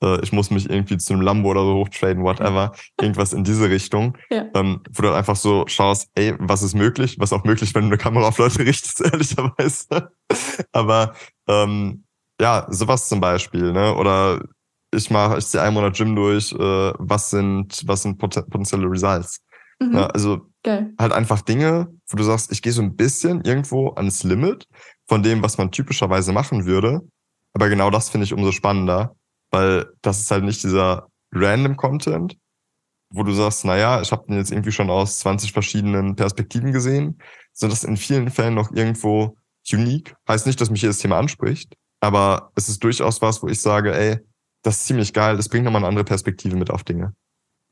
äh, ich muss mich irgendwie zu einem Lambo oder so hochtraden, whatever, [LAUGHS] irgendwas in diese Richtung, ja. ähm, wo du einfach so schaust, ey, was ist möglich, was auch möglich, wenn du eine Kamera auf Leute richtest, [LAUGHS] ehrlicherweise. Aber ähm, ja, sowas zum Beispiel, ne? Oder ich mache, ich ziehe einen Monat Gym durch, äh, was sind, was sind potenzielle Results? Mhm. Ja, also Geil. halt einfach Dinge, wo du sagst, ich gehe so ein bisschen irgendwo ans Limit von dem, was man typischerweise machen würde. Aber genau das finde ich umso spannender, weil das ist halt nicht dieser random Content, wo du sagst, naja, ich habe den jetzt irgendwie schon aus 20 verschiedenen Perspektiven gesehen, sondern das ist in vielen Fällen noch irgendwo unique. Heißt nicht, dass mich jedes Thema anspricht, aber es ist durchaus was, wo ich sage, ey, das ist ziemlich geil, das bringt nochmal eine andere Perspektive mit auf Dinge.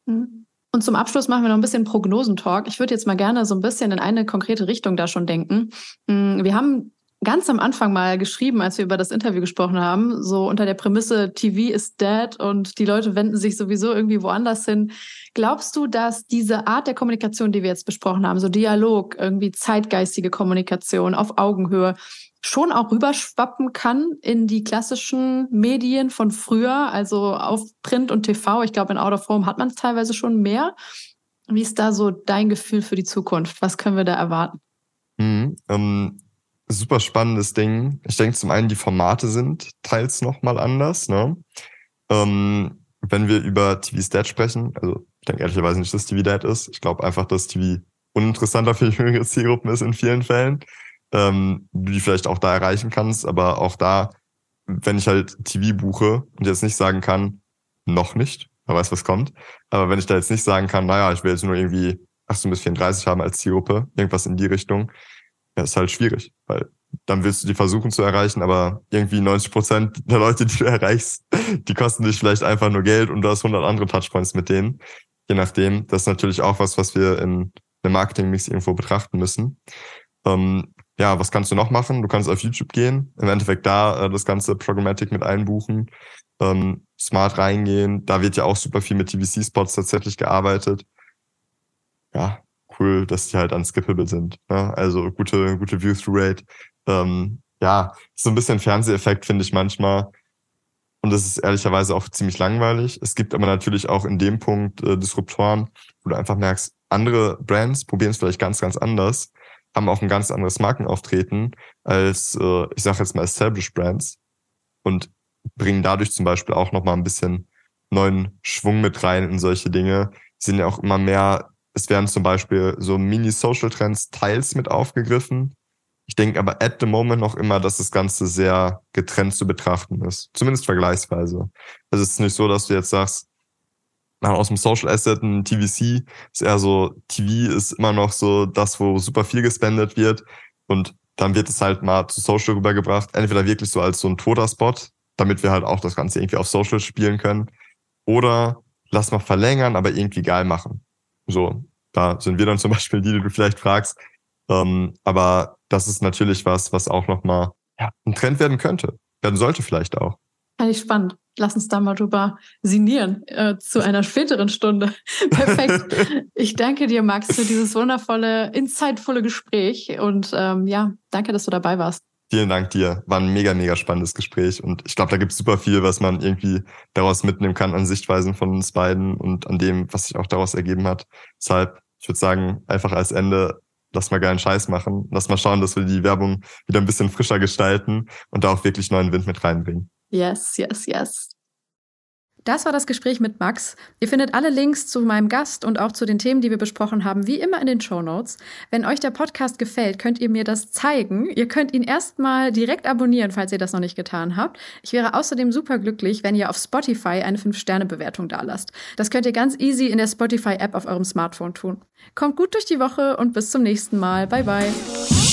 Mhm. Und zum Abschluss machen wir noch ein bisschen Prognosentalk. Ich würde jetzt mal gerne so ein bisschen in eine konkrete Richtung da schon denken. Mhm, wir haben ganz am Anfang mal geschrieben, als wir über das Interview gesprochen haben, so unter der Prämisse, TV ist dead und die Leute wenden sich sowieso irgendwie woanders hin. Glaubst du, dass diese Art der Kommunikation, die wir jetzt besprochen haben, so Dialog, irgendwie zeitgeistige Kommunikation auf Augenhöhe, schon auch rüberschwappen kann in die klassischen Medien von früher, also auf Print und TV. Ich glaube, in Out of Home hat man es teilweise schon mehr. Wie ist da so dein Gefühl für die Zukunft? Was können wir da erwarten? Mhm, ähm, super spannendes Ding. Ich denke, zum einen die Formate sind teils nochmal anders. Ne? Ähm, wenn wir über TV's Dad sprechen, also ich denke ehrlicherweise nicht, dass TV Dad ist. Ich glaube einfach, dass TV uninteressanter für [LAUGHS] jüngere Zielgruppen ist in vielen Fällen ähm, du die vielleicht auch da erreichen kannst, aber auch da, wenn ich halt TV buche und jetzt nicht sagen kann, noch nicht, wer weiß, was kommt, aber wenn ich da jetzt nicht sagen kann, naja, ich will jetzt nur irgendwie 18 bis 34 haben als Zielgruppe, irgendwas in die Richtung, ja, ist halt schwierig, weil dann willst du die versuchen zu erreichen, aber irgendwie 90 Prozent der Leute, die du [LAUGHS] erreichst, die kosten dich vielleicht einfach nur Geld und du hast 100 andere Touchpoints mit denen. Je nachdem. Das ist natürlich auch was, was wir in einem Marketing-Mix irgendwo betrachten müssen. Ähm, ja, was kannst du noch machen? Du kannst auf YouTube gehen, im Endeffekt da äh, das ganze Programmatic mit einbuchen, ähm, smart reingehen. Da wird ja auch super viel mit TVC-Spots tatsächlich gearbeitet. Ja, cool, dass die halt unskippable sind. Ne? Also gute, gute View-Through-Rate. Ähm, ja, so ein bisschen Fernseheffekt finde ich manchmal. Und das ist ehrlicherweise auch ziemlich langweilig. Es gibt aber natürlich auch in dem Punkt äh, Disruptoren, wo du einfach merkst, andere Brands probieren es vielleicht ganz, ganz anders haben auch ein ganz anderes Markenauftreten als, äh, ich sage jetzt mal, Established Brands und bringen dadurch zum Beispiel auch nochmal ein bisschen neuen Schwung mit rein in solche Dinge. Die sind ja auch immer mehr es werden zum Beispiel so Mini-Social-Trends teils mit aufgegriffen. Ich denke aber at the moment noch immer, dass das Ganze sehr getrennt zu betrachten ist. Zumindest vergleichsweise. Also es ist nicht so, dass du jetzt sagst, aus dem Social Asset ein TVC ist eher so, TV ist immer noch so das, wo super viel gespendet wird und dann wird es halt mal zu Social rübergebracht, entweder wirklich so als so ein toter Spot, damit wir halt auch das Ganze irgendwie auf Social spielen können oder lass mal verlängern, aber irgendwie geil machen. So, da sind wir dann zum [LAUGHS] Beispiel die, die du vielleicht fragst. Ähm, aber das ist natürlich was, was auch nochmal ja, ein Trend werden könnte. Werden sollte vielleicht auch. Fand ich spannend. Lass uns da mal drüber sinnieren äh, zu einer späteren Stunde. [LAUGHS] Perfekt. [LAUGHS] Ich danke dir, Max, für dieses wundervolle, insightvolle Gespräch und ähm, ja, danke, dass du dabei warst. Vielen Dank dir. War ein mega, mega spannendes Gespräch und ich glaube, da gibt es super viel, was man irgendwie daraus mitnehmen kann an Sichtweisen von uns beiden und an dem, was sich auch daraus ergeben hat. Deshalb, ich würde sagen, einfach als Ende, lass mal geilen Scheiß machen. Lass mal schauen, dass wir die Werbung wieder ein bisschen frischer gestalten und da auch wirklich neuen Wind mit reinbringen. Yes, yes, yes. Das war das Gespräch mit Max. Ihr findet alle Links zu meinem Gast und auch zu den Themen, die wir besprochen haben, wie immer in den Show Notes. Wenn euch der Podcast gefällt, könnt ihr mir das zeigen. Ihr könnt ihn erstmal direkt abonnieren, falls ihr das noch nicht getan habt. Ich wäre außerdem super glücklich, wenn ihr auf Spotify eine 5-Sterne-Bewertung dalasst. Das könnt ihr ganz easy in der Spotify-App auf eurem Smartphone tun. Kommt gut durch die Woche und bis zum nächsten Mal. Bye, bye.